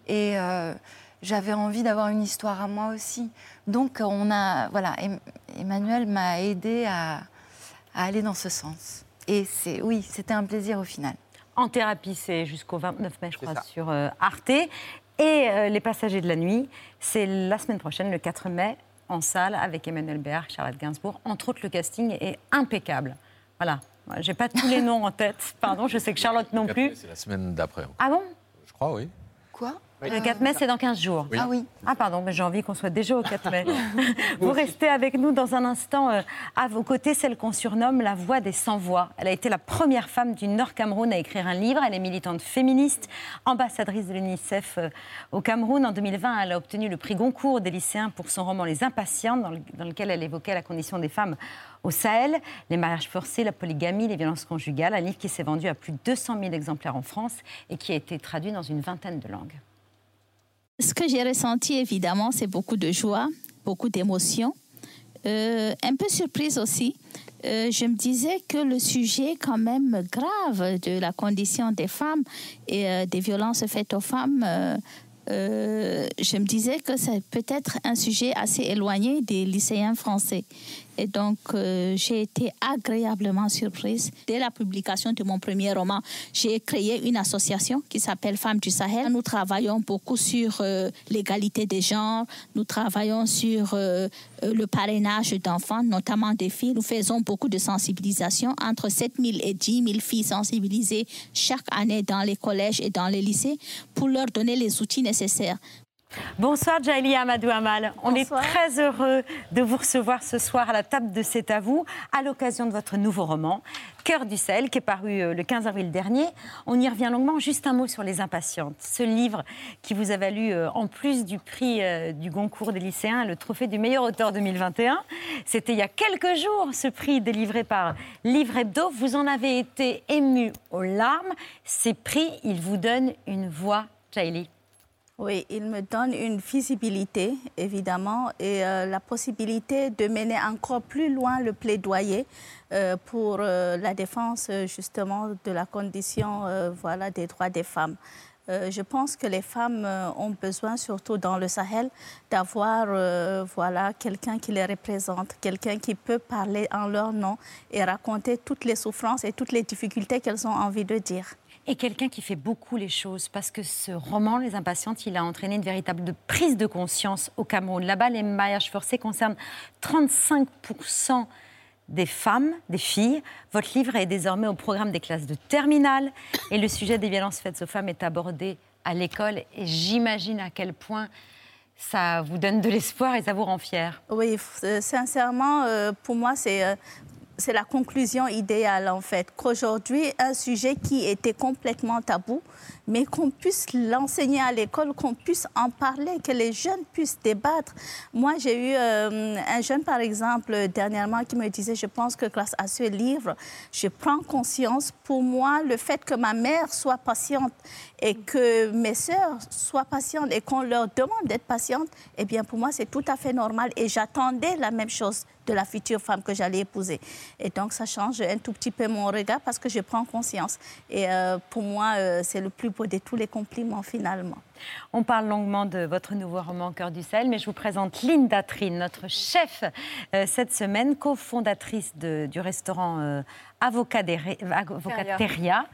Et euh, j'avais envie d'avoir une histoire à moi aussi. Donc, on a. Voilà, Em- Emmanuel m'a aidé à, à aller dans ce sens. Et c'est, oui, c'était un plaisir au final. En thérapie, c'est jusqu'au 29 mai, je crois, ça. sur euh, Arte. Et euh, Les Passagers de la Nuit, c'est la semaine prochaine, le 4 mai, en salle, avec Emmanuel Béard, Charlotte Gainsbourg. Entre autres, le casting est impeccable. Voilà. J'ai pas tous les noms en tête, pardon, je sais que Charlotte non plus. C'est la semaine d'après. Ah bon? Je crois, oui. Quoi? Le 4 mai, c'est dans 15 jours. Oui. Ah oui. Ah pardon, mais j'ai envie qu'on soit déjà au 4 mai. Vous restez avec nous dans un instant. euh, à vos côtés, celle qu'on surnomme la voix des sans-voix. Elle a été la première femme du Nord Cameroun à écrire un livre. Elle est militante féministe, ambassadrice de l'UNICEF euh, au Cameroun. En 2020, elle a obtenu le prix Goncourt des lycéens pour son roman Les dans, le- dans lequel elle évoquait la condition des femmes au Sahel, les mariages forcés, la polygamie, les violences conjugales. Un livre qui s'est vendu à plus de 200 000 exemplaires en France et qui a été traduit dans une vingtaine de langues. Ce que j'ai ressenti, évidemment, c'est beaucoup de joie, beaucoup d'émotion, euh, un peu surprise aussi. Euh, je me disais que le sujet quand même grave de la condition des femmes et euh, des violences faites aux femmes, je me disais que c'est peut-être un sujet assez éloigné des lycéens français. Et donc, euh, j'ai été agréablement surprise. Dès la publication de mon premier roman, j'ai créé une association qui s'appelle Femmes du Sahel. Nous travaillons beaucoup sur euh, l'égalité des genres. Nous travaillons sur euh, le parrainage d'enfants, notamment des filles. Nous faisons beaucoup de sensibilisation. Entre 7 000 et 10 000 filles sensibilisées chaque année dans les collèges et dans les lycées pour leur donner les outils nécessaires. Bonsoir Jaili Amadou Amal. On est très heureux de vous recevoir ce soir à la table de C'est à vous à l'occasion de votre nouveau roman Cœur du sel qui est paru euh, le 15 avril dernier. On y revient longuement. Juste un mot sur Les Impatientes. Ce livre qui vous a valu, euh, en plus du prix euh, du Goncourt des lycéens, le trophée du meilleur auteur 2021. C'était il y a quelques jours ce prix délivré par Livre Hebdo. Vous en avez été ému aux larmes. Ces prix, ils vous donnent une voix, Jaili. Oui, il me donne une visibilité, évidemment, et euh, la possibilité de mener encore plus loin le plaidoyer euh, pour euh, la défense, justement, de la condition voilà, des droits des femmes. Je pense que les femmes ont besoin, surtout dans le Sahel, d'avoir voilà, quelqu'un qui les représente, quelqu'un qui peut parler en leur nom et raconter toutes les souffrances et toutes les difficultés qu'elles ont envie de dire. Et quelqu'un qui fait beaucoup les choses, parce que ce roman, Les Impatientes, il a entraîné une véritable prise de conscience au Cameroun. Là-bas, les mariages forcés concernent 35% des femmes, des filles. Votre livre est désormais au programme des classes de terminale et le sujet des violences faites aux femmes est abordé à l'école. Et j'imagine à quel point ça vous donne de l'espoir et ça vous rend fier. Oui, euh, sincèrement, euh, pour moi, c'est euh, c'est la conclusion idéale en fait, qu'aujourd'hui, un sujet qui était complètement tabou, mais qu'on puisse l'enseigner à l'école, qu'on puisse en parler, que les jeunes puissent débattre. Moi, j'ai eu euh, un jeune, par exemple, dernièrement, qui me disait, je pense que grâce à ce livre, je prends conscience, pour moi, le fait que ma mère soit patiente et que mes sœurs soient patientes et qu'on leur demande d'être patientes, eh bien, pour moi, c'est tout à fait normal. Et j'attendais la même chose de la future femme que j'allais épouser. Et donc, ça change un tout petit peu mon regard parce que je prends conscience. Et euh, pour moi, euh, c'est le plus beau de tous les compliments, finalement. On parle longuement de votre nouveau roman Cœur du sel, mais je vous présente Linda Trine, notre chef euh, cette semaine, cofondatrice du restaurant Avocateria.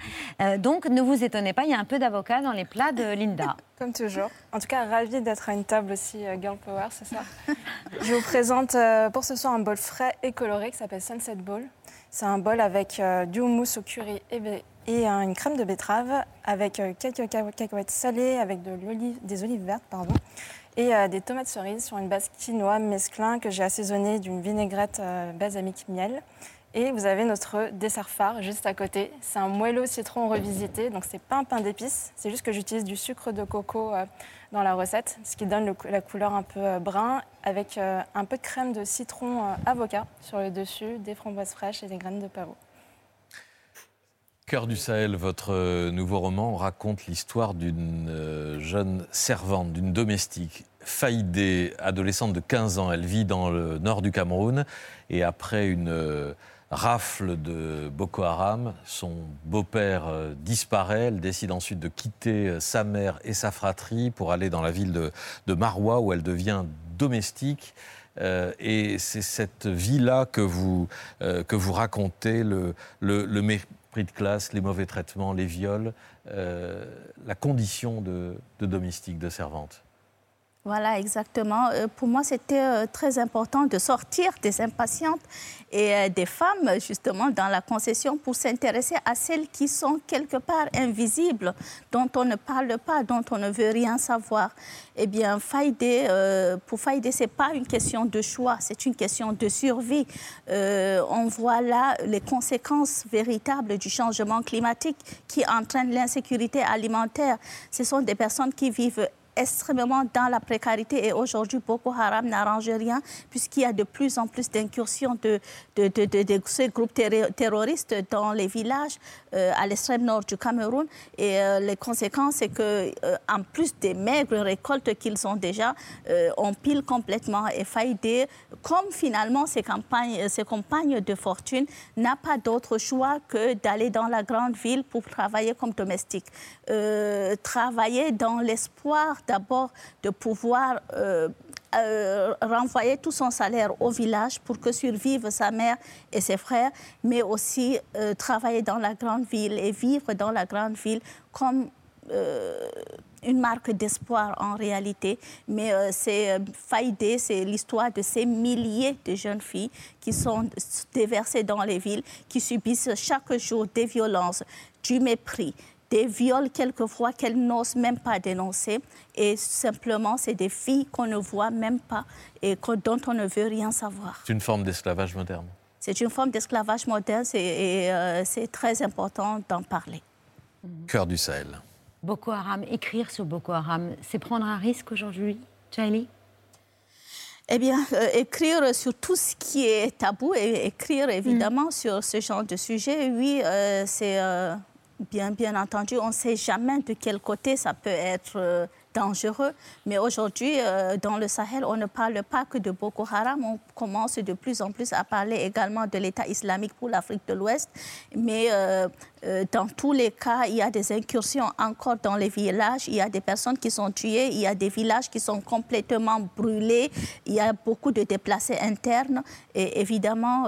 Euh, donc, ne vous étonnez pas, il y a un peu d'avocat dans les plats de Linda. Comme toujours. En tout cas, ravie d'être à une table aussi euh, Girl Power, c'est ça. Je vous présente euh, pour ce soir un bol frais et coloré qui s'appelle Sunset Bowl. C'est un bol avec euh, du houmous au curry et, une crème de betterave, avec quelques ca- cacahuètes salées, avec de des olives vertes, pardon, et euh, des tomates cerises sur une base quinoa mesclin que j'ai assaisonné d'une vinaigrette euh, balsamique miel. Et vous avez notre dessert phare juste à côté. C'est un moelleux citron revisité, donc c'est pas un pain d'épices, c'est juste que j'utilise du sucre de coco euh, dans la recette, ce qui donne la couleur un peu euh, brun, avec euh, un peu de crème de citron avocat sur le dessus, des framboises fraîches et des graines de pavot. Cœur du Sahel, votre nouveau roman raconte l'histoire d'une jeune servante, d'une domestique, Faïdé, adolescente de 15 ans. Elle vit dans le nord du Cameroun et après une rafle de Boko Haram, son beau-père euh, disparaît. Elle décide ensuite de quitter euh, sa mère et sa fratrie pour aller dans la ville de, de Maroua où elle devient domestique. Euh, et c'est cette vie-là que vous, que vous racontez, le, mépris de classe, les mauvais traitements, les viols, la condition de domestique, de servante. Voilà, exactement. Euh, pour moi, c'était euh, très important de sortir des impatientes et euh, des femmes, justement, dans la concession pour s'intéresser à celles qui sont quelque part invisibles, dont on ne parle pas, dont on ne veut rien savoir. Eh bien, Faïdé, pour Faïdé, ce n'est pas une question de choix, c'est une question de survie. On voit là les conséquences véritables du changement climatique qui entraîne l'insécurité alimentaire. Ce sont des personnes qui vivent extrêmement dans la précarité et aujourd'hui Boko Haram n'arrange rien puisqu'il y a de plus en plus d'incursions de, ces groupes terro- terroristes dans les villages euh, à l'extrême nord du Cameroun. Et euh, les conséquences c'est que euh, en plus des maigres récoltes qu'ils ont déjà on pile complètement et Faïdé comme finalement ses, campagnes, ses compagnes de fortune n'a pas d'autre choix que d'aller dans la grande ville pour travailler comme domestique travailler dans l'espoir d'abord de pouvoir euh, euh, renvoyer tout son salaire au village pour que survivent sa mère et ses frères, mais aussi euh, travailler dans la grande ville et vivre dans la grande ville comme une marque d'espoir en réalité. Mais c'est euh, c'est l'histoire de ces milliers de jeunes filles qui sont déversées dans les villes, qui subissent chaque jour des violences, du mépris, des viols quelquefois qu'elles n'osent même pas dénoncer. Et simplement, c'est des filles qu'on ne voit même pas et que- dont on ne veut rien savoir. C'est une forme d'esclavage moderne. C'est une forme d'esclavage moderne et euh, c'est très important d'en parler. Cœur du Sahel. Boko Haram, écrire sur Boko Haram, c'est prendre un risque aujourd'hui, Jaili Eh bien, euh, écrire sur tout ce qui est tabou et écrire évidemment sur ce genre de sujet, oui, euh, c'est euh, bien, bien entendu, on ne sait jamais de quel côté ça peut être euh, dangereux. Mais aujourd'hui, euh, dans le Sahel, on ne parle pas que de Boko Haram, on commence de plus en plus à parler également de l'État islamique pour l'Afrique de l'Ouest. Mais euh, dans tous les cas, il y a des incursions encore dans les villages, il y a des personnes qui sont tuées, il y a des villages qui sont complètement brûlés, il y a beaucoup de déplacés internes. Et évidemment,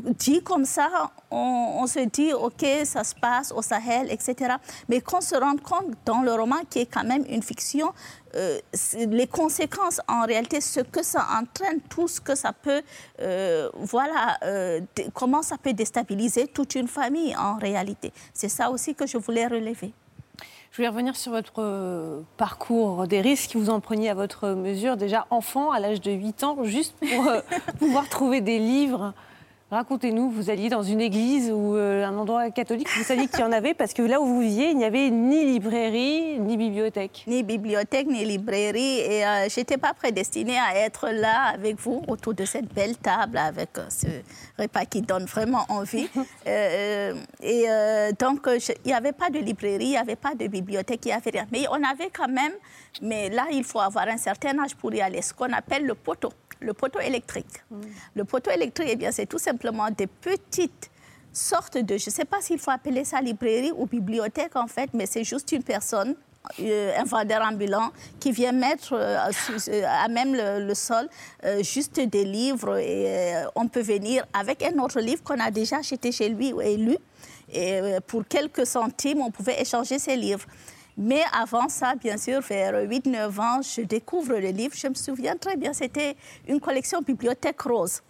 dit comme ça, on, se dit, OK, ça se passe au Sahel, etc. Mais qu'on se rende compte dans le roman, qui est quand même une fiction, euh, les conséquences, en réalité, ce que ça entraîne, tout ce que ça peut, euh, voilà, euh, comment ça peut déstabiliser toute une famille, en réalité. C'est ça aussi que je voulais relever. Je voulais revenir sur votre parcours des risques que vous en preniez à votre mesure, déjà enfant, à l'âge de 8 ans, juste pour pouvoir trouver des livres Racontez-nous, vous alliez dans une église ou euh, un endroit catholique, vous saviez qu'il y en avait parce que là où vous viviez, il n'y avait ni librairie ni bibliothèque. Ni bibliothèque, ni librairie. Et euh, je n'étais pas prédestinée à être là avec vous autour de cette belle table avec euh, ce repas qui donne vraiment envie. Euh, et donc, je- il n'y avait pas de librairie, il n'y avait pas de bibliothèque, il n'y avait rien. Mais on avait quand même, mais là, il faut avoir un certain âge pour y aller, ce qu'on appelle le poteau, le poteau électrique. Le poteau électrique, eh bien, c'est tout simplement des petites sortes de, je ne sais pas s'il faut appeler ça librairie ou bibliothèque en fait, mais c'est juste une personne, euh, un vendeur ambulant, qui vient mettre euh, euh, à même le, le sol juste des livres et on peut venir avec un autre livre qu'on a déjà acheté chez lui et lu. Et pour quelques centimes, on pouvait échanger ces livres. Mais avant ça, bien sûr, vers 8-9 ans, je découvre le livre. Je me souviens très bien, c'était une collection bibliothèque rose.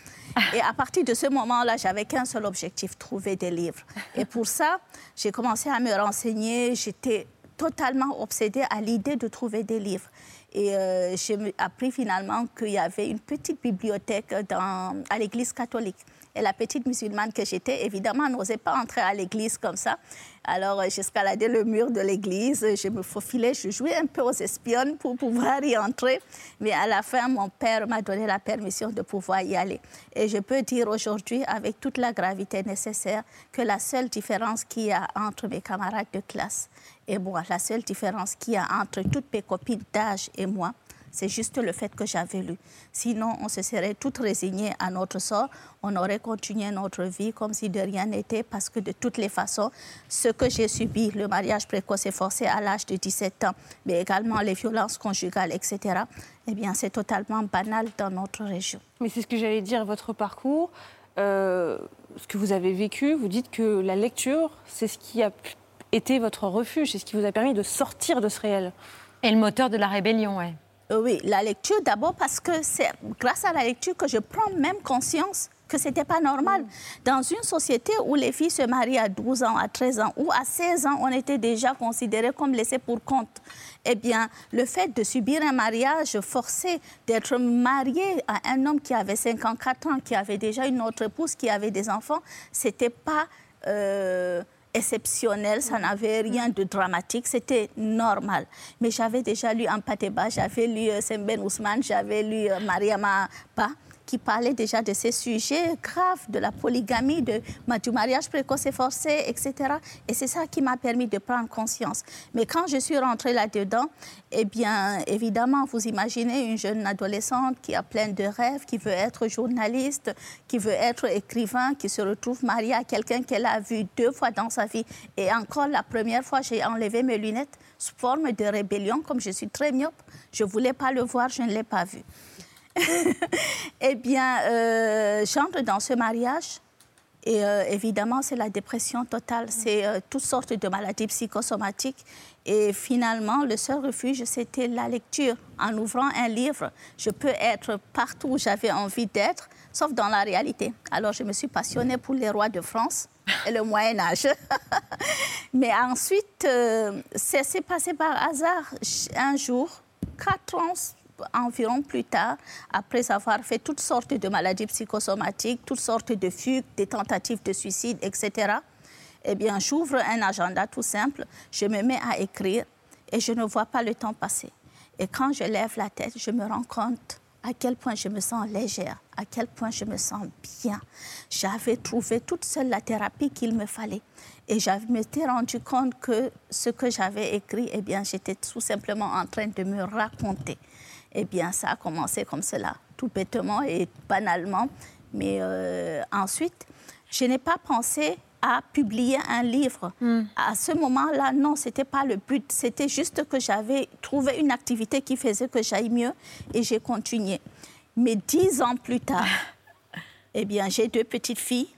Et à partir de ce moment-là, j'avais qu'un seul objectif, trouver des livres. Et pour ça, j'ai commencé à me renseigner. J'étais totalement obsédée à l'idée de trouver des livres. Et euh, j'ai appris finalement qu'il y avait une petite bibliothèque dans- à l'église catholique. Et la petite musulmane que j'étais, évidemment, n'osait pas entrer à l'église comme ça. Alors, euh, j'escaladais le mur de l'église, je me faufilais, je jouais un peu aux espionnes pour pouvoir y entrer. Mais à la fin, mon père m'a donné la permission de pouvoir y aller. Et je peux dire aujourd'hui, avec toute la gravité nécessaire, que la seule différence qu'il y a entre mes camarades de classe et moi, la seule différence qu'il y a entre toutes mes copines d'âge et moi, c'est juste le fait que j'avais lu. Sinon, on se serait toutes résignées à notre sort. On aurait continué notre vie comme si de rien n'était parce que de toutes les façons, ce que j'ai subi, le mariage précoce et forcé à l'âge de 17 ans, mais également les violences conjugales, etc., eh bien, c'est totalement banal dans notre région. Mais c'est ce que j'allais dire, votre parcours, euh, ce que vous avez vécu, vous dites que la lecture, c'est ce qui a été votre refuge, c'est ce qui vous a permis de sortir de ce réel. Et le moteur de la rébellion, ouais. Euh, Oui, la lecture d'abord parce que c'est grâce à la lecture que je prends même conscience que ce n'était pas normal. Dans une société où les filles se marient à 12 ans, à 13 ans ou à 16 ans, on était déjà considérés comme laissés pour compte. Eh bien, le fait de subir un mariage forcé, d'être marié à un homme qui avait 54 ans, qui avait déjà une autre épouse, qui avait des enfants, c'était pas... euh, exceptionnel, ça n'avait rien de dramatique, c'était normal. Mais j'avais déjà lu Ampateba, j'avais lu euh, Semben Ousmane, j'avais lu euh, Mariama Ba, qui parlait déjà de ces sujets graves, de la polygamie, de, ma- du mariage précoce et forcé, etc. Et c'est ça qui m'a permis de prendre conscience. Mais quand je suis rentrée là-dedans, eh bien, évidemment, vous imaginez une jeune adolescente qui a plein de rêves, qui veut être journaliste, qui veut être écrivain, qui se retrouve mariée à quelqu'un qu'elle a vu deux fois dans sa vie. Et encore la première fois, j'ai enlevé mes lunettes sous forme de rébellion, comme je suis très myope. Je ne voulais pas le voir, je ne l'ai pas vu. eh bien, euh, j'entre dans ce mariage et euh, évidemment, c'est la dépression totale, c'est euh, toutes sortes de maladies psychosomatiques. Et finalement, le seul refuge, c'était la lecture. En ouvrant un livre, je peux être partout où j'avais envie d'être, sauf dans la réalité. Alors, je me suis passionnée pour les rois de France et le Moyen Âge. Mais ensuite, euh, ça s'est passé par hasard. Un jour, quatre ans environ plus tard, après avoir fait toutes sortes de maladies psychosomatiques, toutes sortes de fugues, des tentatives de suicide, etc., eh bien, j'ouvre un agenda tout simple, je me mets à écrire et je ne vois pas le temps passer. Et quand je lève la tête, je me rends compte à quel point je me sens légère, à quel point je me sens bien. J'avais trouvé toute seule la thérapie qu'il me fallait. Et je m'étais rendu compte que ce que j'avais écrit, eh bien, j'étais tout simplement en train de me raconter. Eh bien, ça a commencé comme cela, tout bêtement et banalement. Mais euh, ensuite, je n'ai pas pensé à publier un livre. À ce moment-là, non, ce n'était pas le but. C'était juste que j'avais trouvé une activité qui faisait que j'aille mieux et j'ai continué. Mais dix ans plus tard, eh bien, j'ai deux petites filles.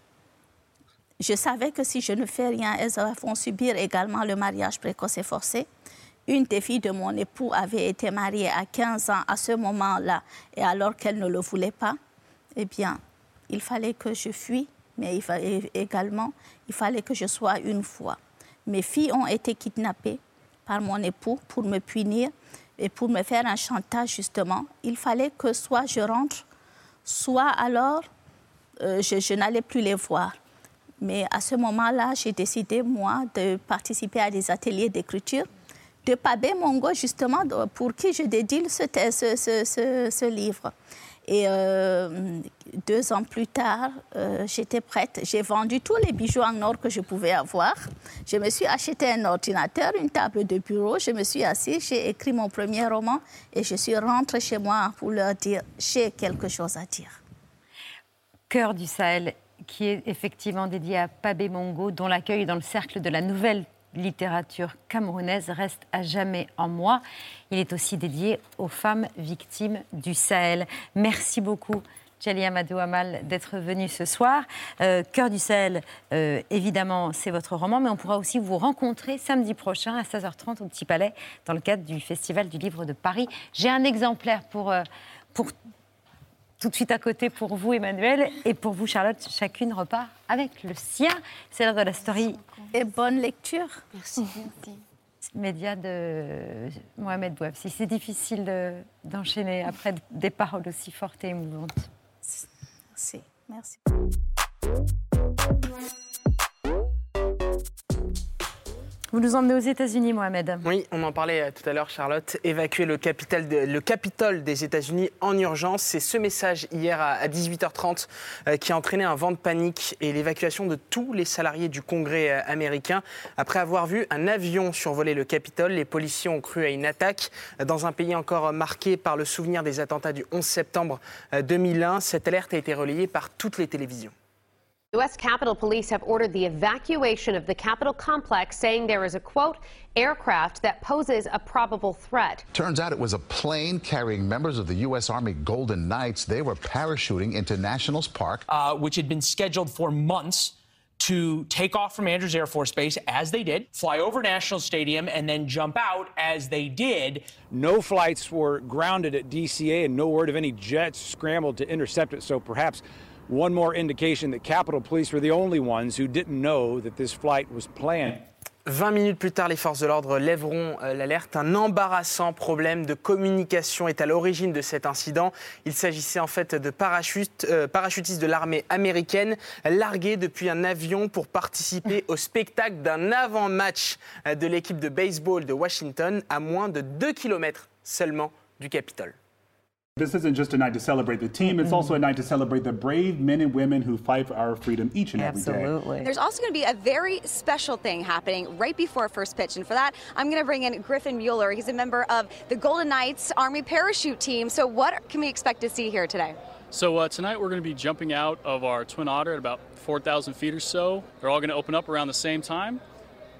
Je savais que si je ne fais rien, elles vont subir également le mariage précoce et forcé. Une des filles de mon époux avait été mariée à 15 ans à ce moment-là, et alors qu'elle ne le voulait pas, eh bien, il fallait que je fuis, mais également, il fallait que je sois une fois. Mes filles ont été kidnappées par mon époux pour me punir et pour me faire un chantage, justement. Il fallait que soit je rentre, soit alors euh, je n'allais plus les voir. Mais à ce moment-là, j'ai décidé, moi, de participer à des ateliers d'écriture de Pabé Mongo, justement, pour qui je dédie ce, livre. Et euh, deux ans plus tard, euh, j'étais prête. J'ai vendu tous les bijoux en or que je pouvais avoir. Je me suis acheté un ordinateur, une table de bureau. Je me suis assise, j'ai écrit mon premier roman et je suis rentrée chez moi pour leur dire j'ai quelque chose à dire. Cœur du Sahel, qui est effectivement dédié à Pabé Mongo, dont l'accueil dans le cercle de la nouvelle littérature camerounaise reste à jamais en moi. Il est aussi dédié aux femmes victimes du Sahel. Merci beaucoup. Djali Amadou Amal d'être venu ce soir. Euh, Cœur du Sahel, euh, évidemment, c'est votre roman, mais on pourra aussi vous rencontrer samedi prochain à 16h30 au Petit Palais dans le cadre du Festival du Livre de Paris. J'ai un exemplaire pour, euh, pour tout de suite à côté pour vous, Emmanuel, et pour vous, Charlotte. Chacune repart avec le sien. C'est l'heure de la story. Et bonne lecture. Merci. Média de Mohamed Bouafsi. C'est difficile de- d'enchaîner après des paroles aussi fortes et émouvantes. Merci. Merci. Vous nous emmenez aux États-Unis, Mohamed. Oui, on en parlait euh, tout à l'heure, Charlotte. Évacuer le, Capitole des États-Unis en urgence. C'est ce message hier à, à 18h30 euh, qui a entraîné un vent de panique et l'évacuation de tous les salariés du Congrès euh, américain. Après avoir vu un avion survoler le Capitole, les policiers ont cru à une attaque dans un pays encore marqué par le souvenir des attentats du 11 septembre euh, 2001. Cette alerte a été relayée par toutes les télévisions. U.S. Capitol Police have ordered the evacuation of the Capitol complex, saying there is a quote, aircraft that poses a probable threat. Turns out it was a plane carrying members of the U.S. Army Golden Knights. They were parachuting into Nationals Park. uh, which had been scheduled for months to take off from Andrews Air Force Base as they did, fly over National Stadium, and then jump out as they did. No flights were grounded at DCA and no word of any jets scrambled to intercept it. So perhaps one more indication that Capitol Police were the only ones who didn't know that this flight was planned. 20 minutes plus tard, les forces de l'ordre lèveront euh, l'alerte. Un embarrassant problème de communication est à l'origine de cet incident. Il s'agissait en fait de euh, parachutistes de l'armée américaine largués depuis un avion pour participer au spectacle d'un avant-match euh, de l'équipe de baseball de Washington à moins de 2 km seulement du Capitole. This isn't just a night to celebrate the team, it's also a night to celebrate the brave men and women who fight for our freedom each and every day. Absolutely. There's also going to be a very special thing happening right before first pitch. And for that, I'm going to bring in Griffin Mueller. He's a member of the Golden Knights Army parachute team. So, what can we expect to see here today? So uh, tonight we're going to be jumping out of our Twin Otter at about 4,000 feet or so. They're all going to open up around the same time.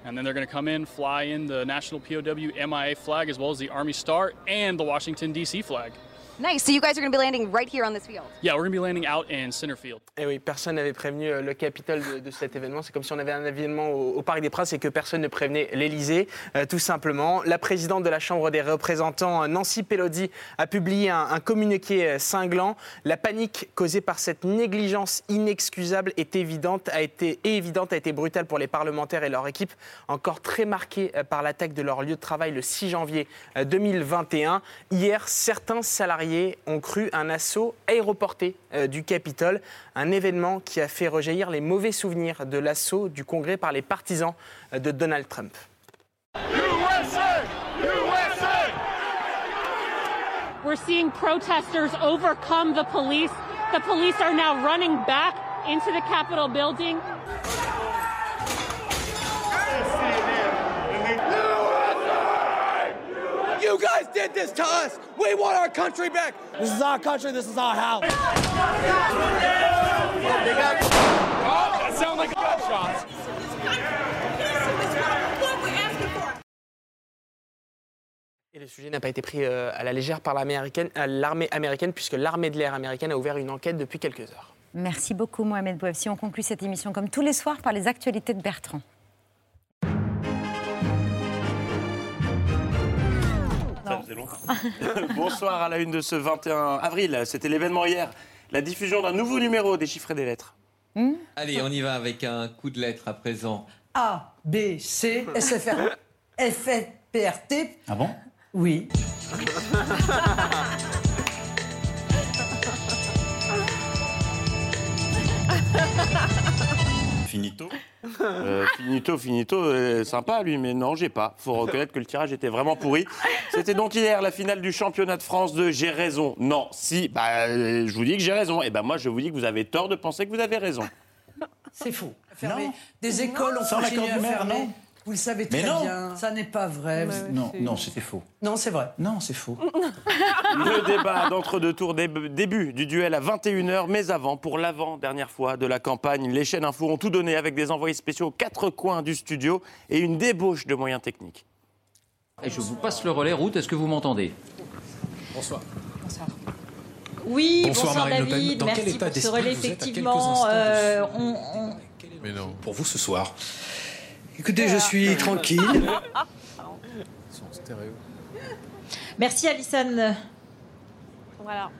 And then they're going to come in, fly in the National POW MIA flag as well as the Army Star and the Washington, D.C. flag. Nice. So, you guys are going to be landing right here on this field. Yeah, we're going to be landing out in center field. Et Eh oui, personne n'avait prévenu euh, le Capitole de, de cet événement. C'est comme si on avait un événement au, au Parc des Princes et que personne ne prévenait l'Élysée, euh, tout simplement. La présidente de la Chambre des représentants, Nancy Pelosi, a publié un, un communiqué euh, cinglant. La panique causée par cette négligence inexcusable est évidente, a été, et évidente, a été brutale pour les parlementaires et leur équipe, encore très marquée euh, par l'attaque de leur lieu de travail le 6 janvier euh, 2021. Hier, certains salariés ont cru un assaut aéroporté euh, du Capitole, un événement qui a fait rejaillir les mauvais souvenirs de l'assaut du Congrès par les partisans euh, de Donald Trump. We're seeing protesters overcome the police. The police are now running back into the Capitol building. You guys did this to us. We want our country back. This is our country. This is our house. Oh, that sounds like gunshots. Et le sujet n'a pas été pris euh, à la légère par l'armée américaine, américaine, puisque l'armée de l'air américaine a ouvert une enquête depuis quelques heures. Merci beaucoup, Mohamed Bouafsi. On conclut cette émission comme tous les soirs par les actualités de Bertrand. Faisait longtemps. Bonsoir à la une de ce 21 avril. C'était l'événement hier. La diffusion d'un nouveau numéro des chiffres et des lettres. Allez, on y va avec un coup de lettre à présent. A, B, C, SFR, FFPRT. Ah bon? Oui. finito. Euh, finito, finito, euh, sympa lui, mais non, j'ai pas. Faut reconnaître que le tirage était vraiment pourri. C'était donc hier la finale du championnat de France de J'ai raison. Non, si, bah, euh, je vous dis que j'ai raison. Et ben moi, je vous dis que vous avez tort de penser que vous avez raison. C'est faux. Fermer. Non. Des écoles ont Sans continué l'accord à du maire, fermer. Vous le savez Mais très non. bien. Ça n'est pas vrai. Non, non, c'était faux. Non, c'est vrai. Non, c'est faux. Le débat d'entre-deux tours, dé- début du duel à 21h, mais avant, pour l'avant-dernière fois de la campagne, les chaînes info ont tout donné avec des envoyés spéciaux aux quatre coins du studio et une débauche de moyens techniques. Et je vous passe le relais. Route, est-ce que vous m'entendez? Bonsoir. Oui, Bonsoir, bonsoir, Marine Le Pen. David, Dans quel merci état pour ce d'esprit relais. vous êtes? À quelques Effectivement, euh, on- on- Mais non. Pour vous ce soir. Écoutez, je suis tranquille. Stéréo. merci Alison. Voilà.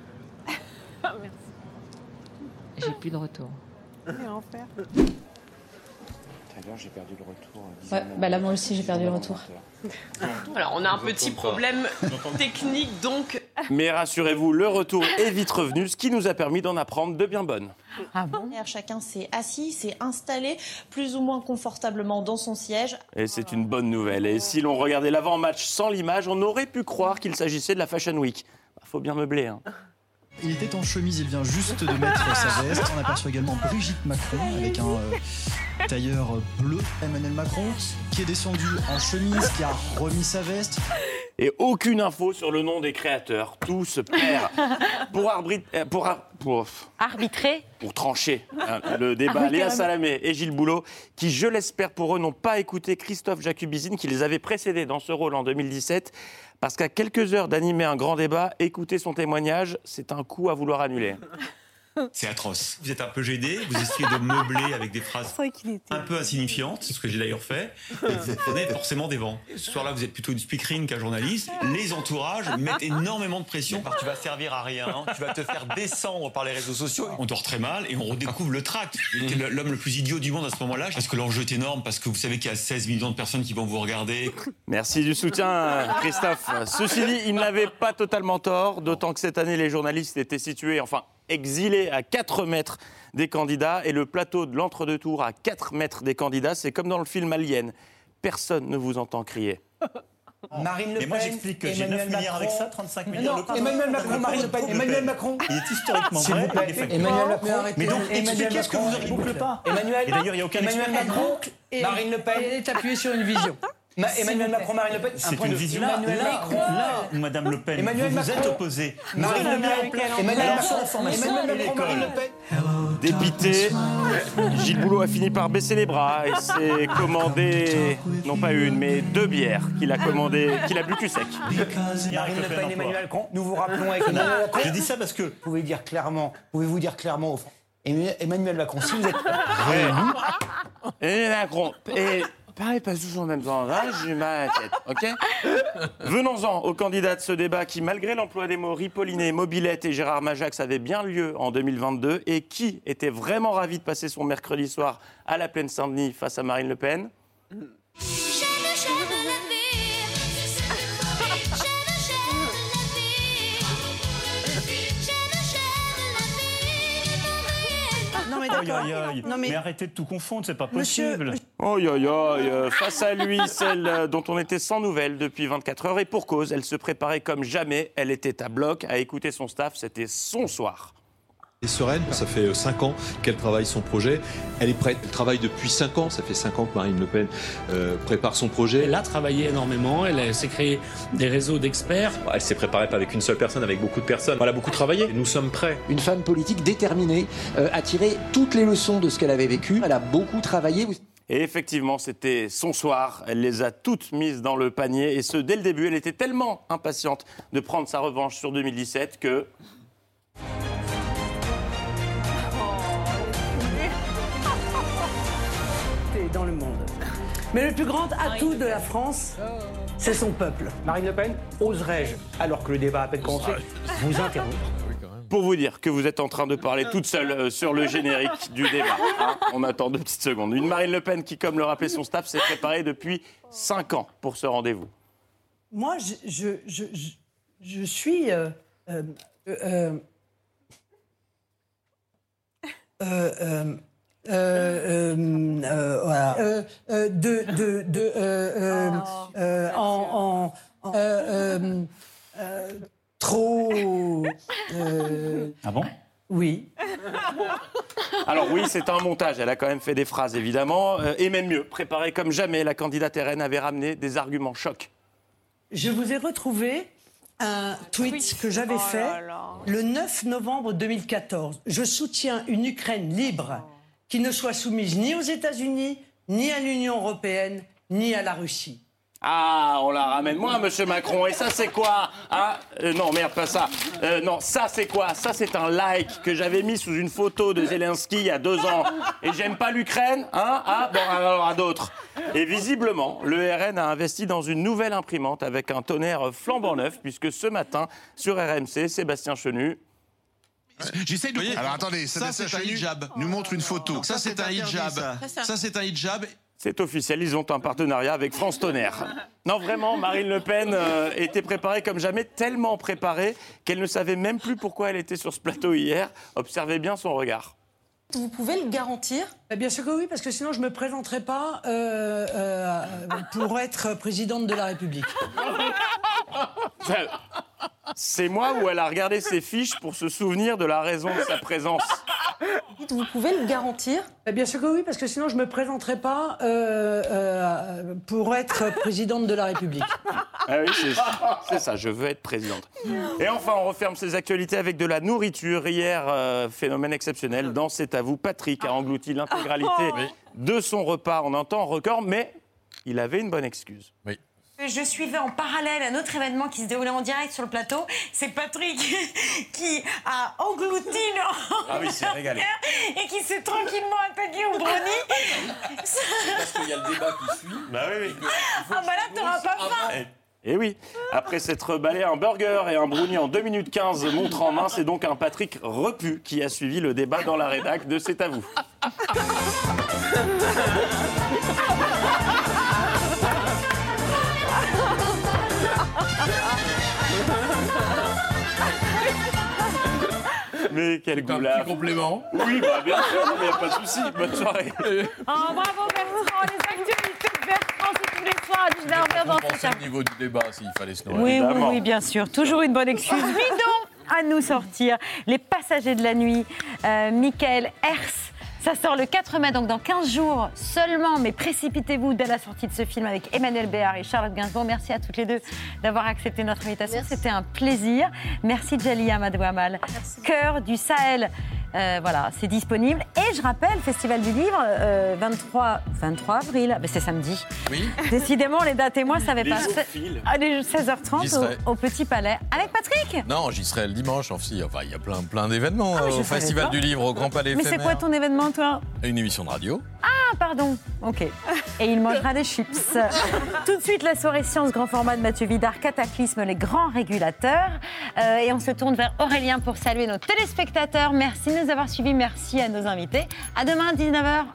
Merci. J'ai plus de retour. Quel enfer. J'ai perdu le retour. Ouais, bah là moi aussi j'ai perdu le retour. Alors, on a un petit problème technique, donc Mais rassurez-vous, le retour est vite revenu, ce qui nous a permis d'en apprendre de bien bonnes. Ah bon? Chacun s'est assis, s'est installé plus ou moins confortablement dans son siège. Et c'est une bonne nouvelle. Et si l'on regardait l'avant-match sans l'image, on aurait pu croire qu'il s'agissait de la Fashion Week. Bah, faut bien meubler. Hein. Il était en chemise, il vient juste de mettre sa veste. On aperçoit également Brigitte Macron avec un euh, tailleur bleu, Emmanuel Macron, qui est descendu en chemise, qui a remis sa veste. Et aucune info sur le nom des créateurs. Tout se perd. Pour, euh, pour, ar- pour, Arbitrer pour trancher hein, le débat, Ah Léa. Salamé et Gilles Boulot, qui, je l'espère pour eux, n'ont pas écouté Christophe Jacubizine, qui les avait précédés dans ce rôle en 2017. Parce qu'à quelques heures d'animer un grand débat, écouter son témoignage, c'est un coup à vouloir annuler. C'est atroce. Vous êtes un peu gêné, vous essayez de meubler avec des phrases un peu insignifiantes, c'est ce que j'ai d'ailleurs fait, et vous prenez forcément des vents. Ce soir-là, vous êtes plutôt une speakerine qu'un journaliste. Les entourages mettent énormément de pression. Parce que tu vas servir à rien, tu vas te faire descendre par les réseaux sociaux. On dort très mal et on redécouvre le tract. L'homme le plus idiot du monde à ce moment-là, parce que l'enjeu est énorme, parce que vous savez qu'il y a 16 millions de personnes qui vont vous regarder? Merci du soutien, Christophe. Ceci dit, il n'avait pas totalement tort, d'autant que cette année, les journalistes étaient situés, enfin, exilés à 4 mètres des candidats et le plateau de l'entre-deux tours à 4 mètres des candidats. C'est comme dans le film Alien. Personne ne vous entend crier. Marine Le Mais moi, Pen, j'explique que j'ai Emmanuel 9 milliards Macron. avec ça, 35 Mais milliards non. Emmanuel Macron, Marine Le Pen, Emmanuel Pen. Macron. Il est historiquement vrai, vous plaît, il est factuel. Emmanuel Macron. Mais donc, Emmanuel expliquez ce que vous il boucle pas. Emmanuel, Et d'ailleurs, il n'y a aucun Emmanuel. Macron, Et- Marine Le Pen. Elle est appuyée sur une vision. Ma- Emmanuel. Macron, Marine Le Pen. un point une de- vision. Là, Emmanuel là, Macron. là, Madame Le Pen, Emmanuel vous vous êtes Macron. opposé. Vous Marine avez Le Pen. Emmanuel Macron. Emmanuel Macron, Marine Le. Pen. Dépité, Gilles Boulot a fini par baisser les bras et s'est commandé, non pas une, mais deux bières qu'il a commandé, qu'il a bu cul sec. Marine Le Pen, Emmanuel Macron. Nous vous rappelons avec Emmanuel Macron. Je dis ça parce que. Vous pouvez dire clairement, pouvez-vous dire clairement au fond. Emmanuel Emmanuel Macron, si vous êtes Et Macron, et pareil, pas toujours en même temps. J'ai ok Venons-en aux candidats de ce débat qui, malgré l'emploi des mots Ripolliné, Mobilette et Gérard Majax, avait bien lieu en 2022 et qui était vraiment ravi de passer son mercredi soir à la plaine Saint-Denis face à Marine Le Pen? Aïe, d'accord. aïe, aïe. Non, mais... mais- arrêtez de tout confondre, c'est pas Monsieur- possible. Oh, aïe, aïe, aïe, euh, face à lui, celle euh, dont on était sans nouvelles depuis 24 heures et pour cause, elle se préparait comme jamais, elle était à bloc à écouter son staff, c'était son soir. Sereine, ça fait 5 ans qu'elle travaille son projet, elle est prête, elle travaille depuis 5 ans, ça fait 5 ans que Marine Le Pen euh, prépare son projet. Elle a travaillé énormément, elle s'est créé des réseaux d'experts. Elle s'est préparée pas avec une seule personne, avec beaucoup de personnes. Elle a beaucoup travaillé, nous sommes prêts. Une femme politique déterminée euh, à tirer toutes les leçons de ce qu'elle avait vécu. Elle a beaucoup travaillé. Et effectivement, c'était son soir. Elle les a toutes mises dans le panier. Et ce, dès le début, elle était tellement impatiente de prendre sa revanche sur 2017 que. Mais le plus grand atout de la France, c'est son peuple. Marine Le Pen, oserais-je, alors que le débat a à peine commencé, vous interrompre Pour vous dire que vous êtes en train de parler toute seule euh, sur le générique du débat. hein. On attend deux petites secondes. Une Marine Le Pen qui, comme le rappelait son staff, s'est préparée depuis 5 ans pour ce rendez-vous. Moi, je, je, je, je, je suis. euh, euh, euh, de, de, de, euh, euh, euh, en, en- en- euh, euh, euh, trop. euh, Ah bon? oui. Alors oui, c'est un montage. Elle a quand même fait des phrases, évidemment. Euh, et même mieux, préparée comme jamais, la candidate RN avait ramené des arguments chocs. Je vous ai retrouvé un tweet que j'avais fait le 9 novembre 2014. Je soutiens une Ukraine libre qui ne soit soumise ni aux États-Unis, ni à l'Union européenne, ni à la Russie. Ah, on la ramène moi, monsieur Macron. Et ça, c'est quoi Ah, euh, non, merde, pas ça. Euh, non, ça, c'est quoi? Ça, c'est un like que j'avais mis sous une photo de Zelensky il y a deux ans. Et j'aime pas l'Ukraine, hein? Ah, bon, alors à d'autres. Et visiblement, le RN a investi dans une nouvelle imprimante avec un tonnerre flambant neuf, puisque ce matin, sur RMC, Sébastien Chenu. J'essaie de. Alors attendez, ça, c'est un hijab. nous montre une photo. Ça, c'est un hijab. Ça, c'est un hijab. C'est officiel, ils ont un partenariat avec France Tonnerre. Non, vraiment, Marine Le Pen euh, était préparée comme jamais, tellement préparée qu'elle ne savait même plus pourquoi elle était sur ce plateau hier. Observez bien son regard. Vous pouvez le garantir Bien sûr que oui, parce que sinon je ne me présenterai pas euh, euh, pour être présidente de la République. C'est moi où elle a regardé ses fiches pour se souvenir de la raison de sa présence? Vous pouvez le garantir? Eh Bien sûr que oui, parce que sinon je ne me présenterai pas euh, euh, pour être présidente de la République. Ah oui, c'est- ça, je veux être présidente. Et enfin, on referme ces actualités avec de la nourriture. Hier, euh, phénomène exceptionnel, dans C'est à vous, Patrick a englouti l'intégralité de son repas en un temps record, mais il avait une bonne excuse. Oui. Je suivais en parallèle un autre événement qui se déroulait en direct sur le plateau. C'est Patrick qui a englouti le Ah oui, c'est régalé. et qui s'est tranquillement attaqué au brownie. Parce qu'il y a le débat qui suit. Bah oui, oui. Ah bah là, t'auras pas faim. Et Eh oui, après s'être emballé un burger et un brownie en 2 minutes 15 montre en main, c'est donc un Patrick repu qui a suivi le débat dans la rédac de C'est à vous. Mais quel goût là complément Oui, bah bien sûr, il n'y a pas de souci. Bonne soirée. Oh, bravo Bertrand, les actualités c'est tous les soirs à 19h dans au niveau du débat s'il fallait se nourrir. Oui, oui, oui, bien sûr. Toujours une bonne excuse. Bidon à nous sortir. Les passagers de la nuit, euh, Michael Hers. Ça sort le 4 mai, donc dans 15 jours seulement, mais précipitez-vous dès la sortie de ce film avec Emmanuel Béard et Charlotte Gainsbourg. Merci à toutes les deux d'avoir accepté notre invitation. C'était un plaisir. Merci Jalia Madouamal. Cœur du Sahel. Euh, voilà, c'est disponible. Et je rappelle, Festival du Livre, euh, 23, 23 avril, Ah, ben, c'est samedi. Oui. Décidément, les dates et moi, ça va Les pas. Allez, J'y 16h30 serai. au, au Petit Palais. Avec Patrick Non, j'y serai le dimanche. Enfin, enfin, il y a plein, plein d'événements Ah, au Festival du Livre, au Grand Palais Mais c'est quoi ton événement, toi Une émission de radio. Ah, pardon. Ok. Et il mangera des chips. Tout de suite, la soirée science grand format de Mathieu Vidard, Cataclysme, les grands régulateurs. Euh, et on se tourne vers Aurélien pour saluer nos téléspectateurs. Merci de nous avoir suivis. Merci à nos invités. À demain, 19h.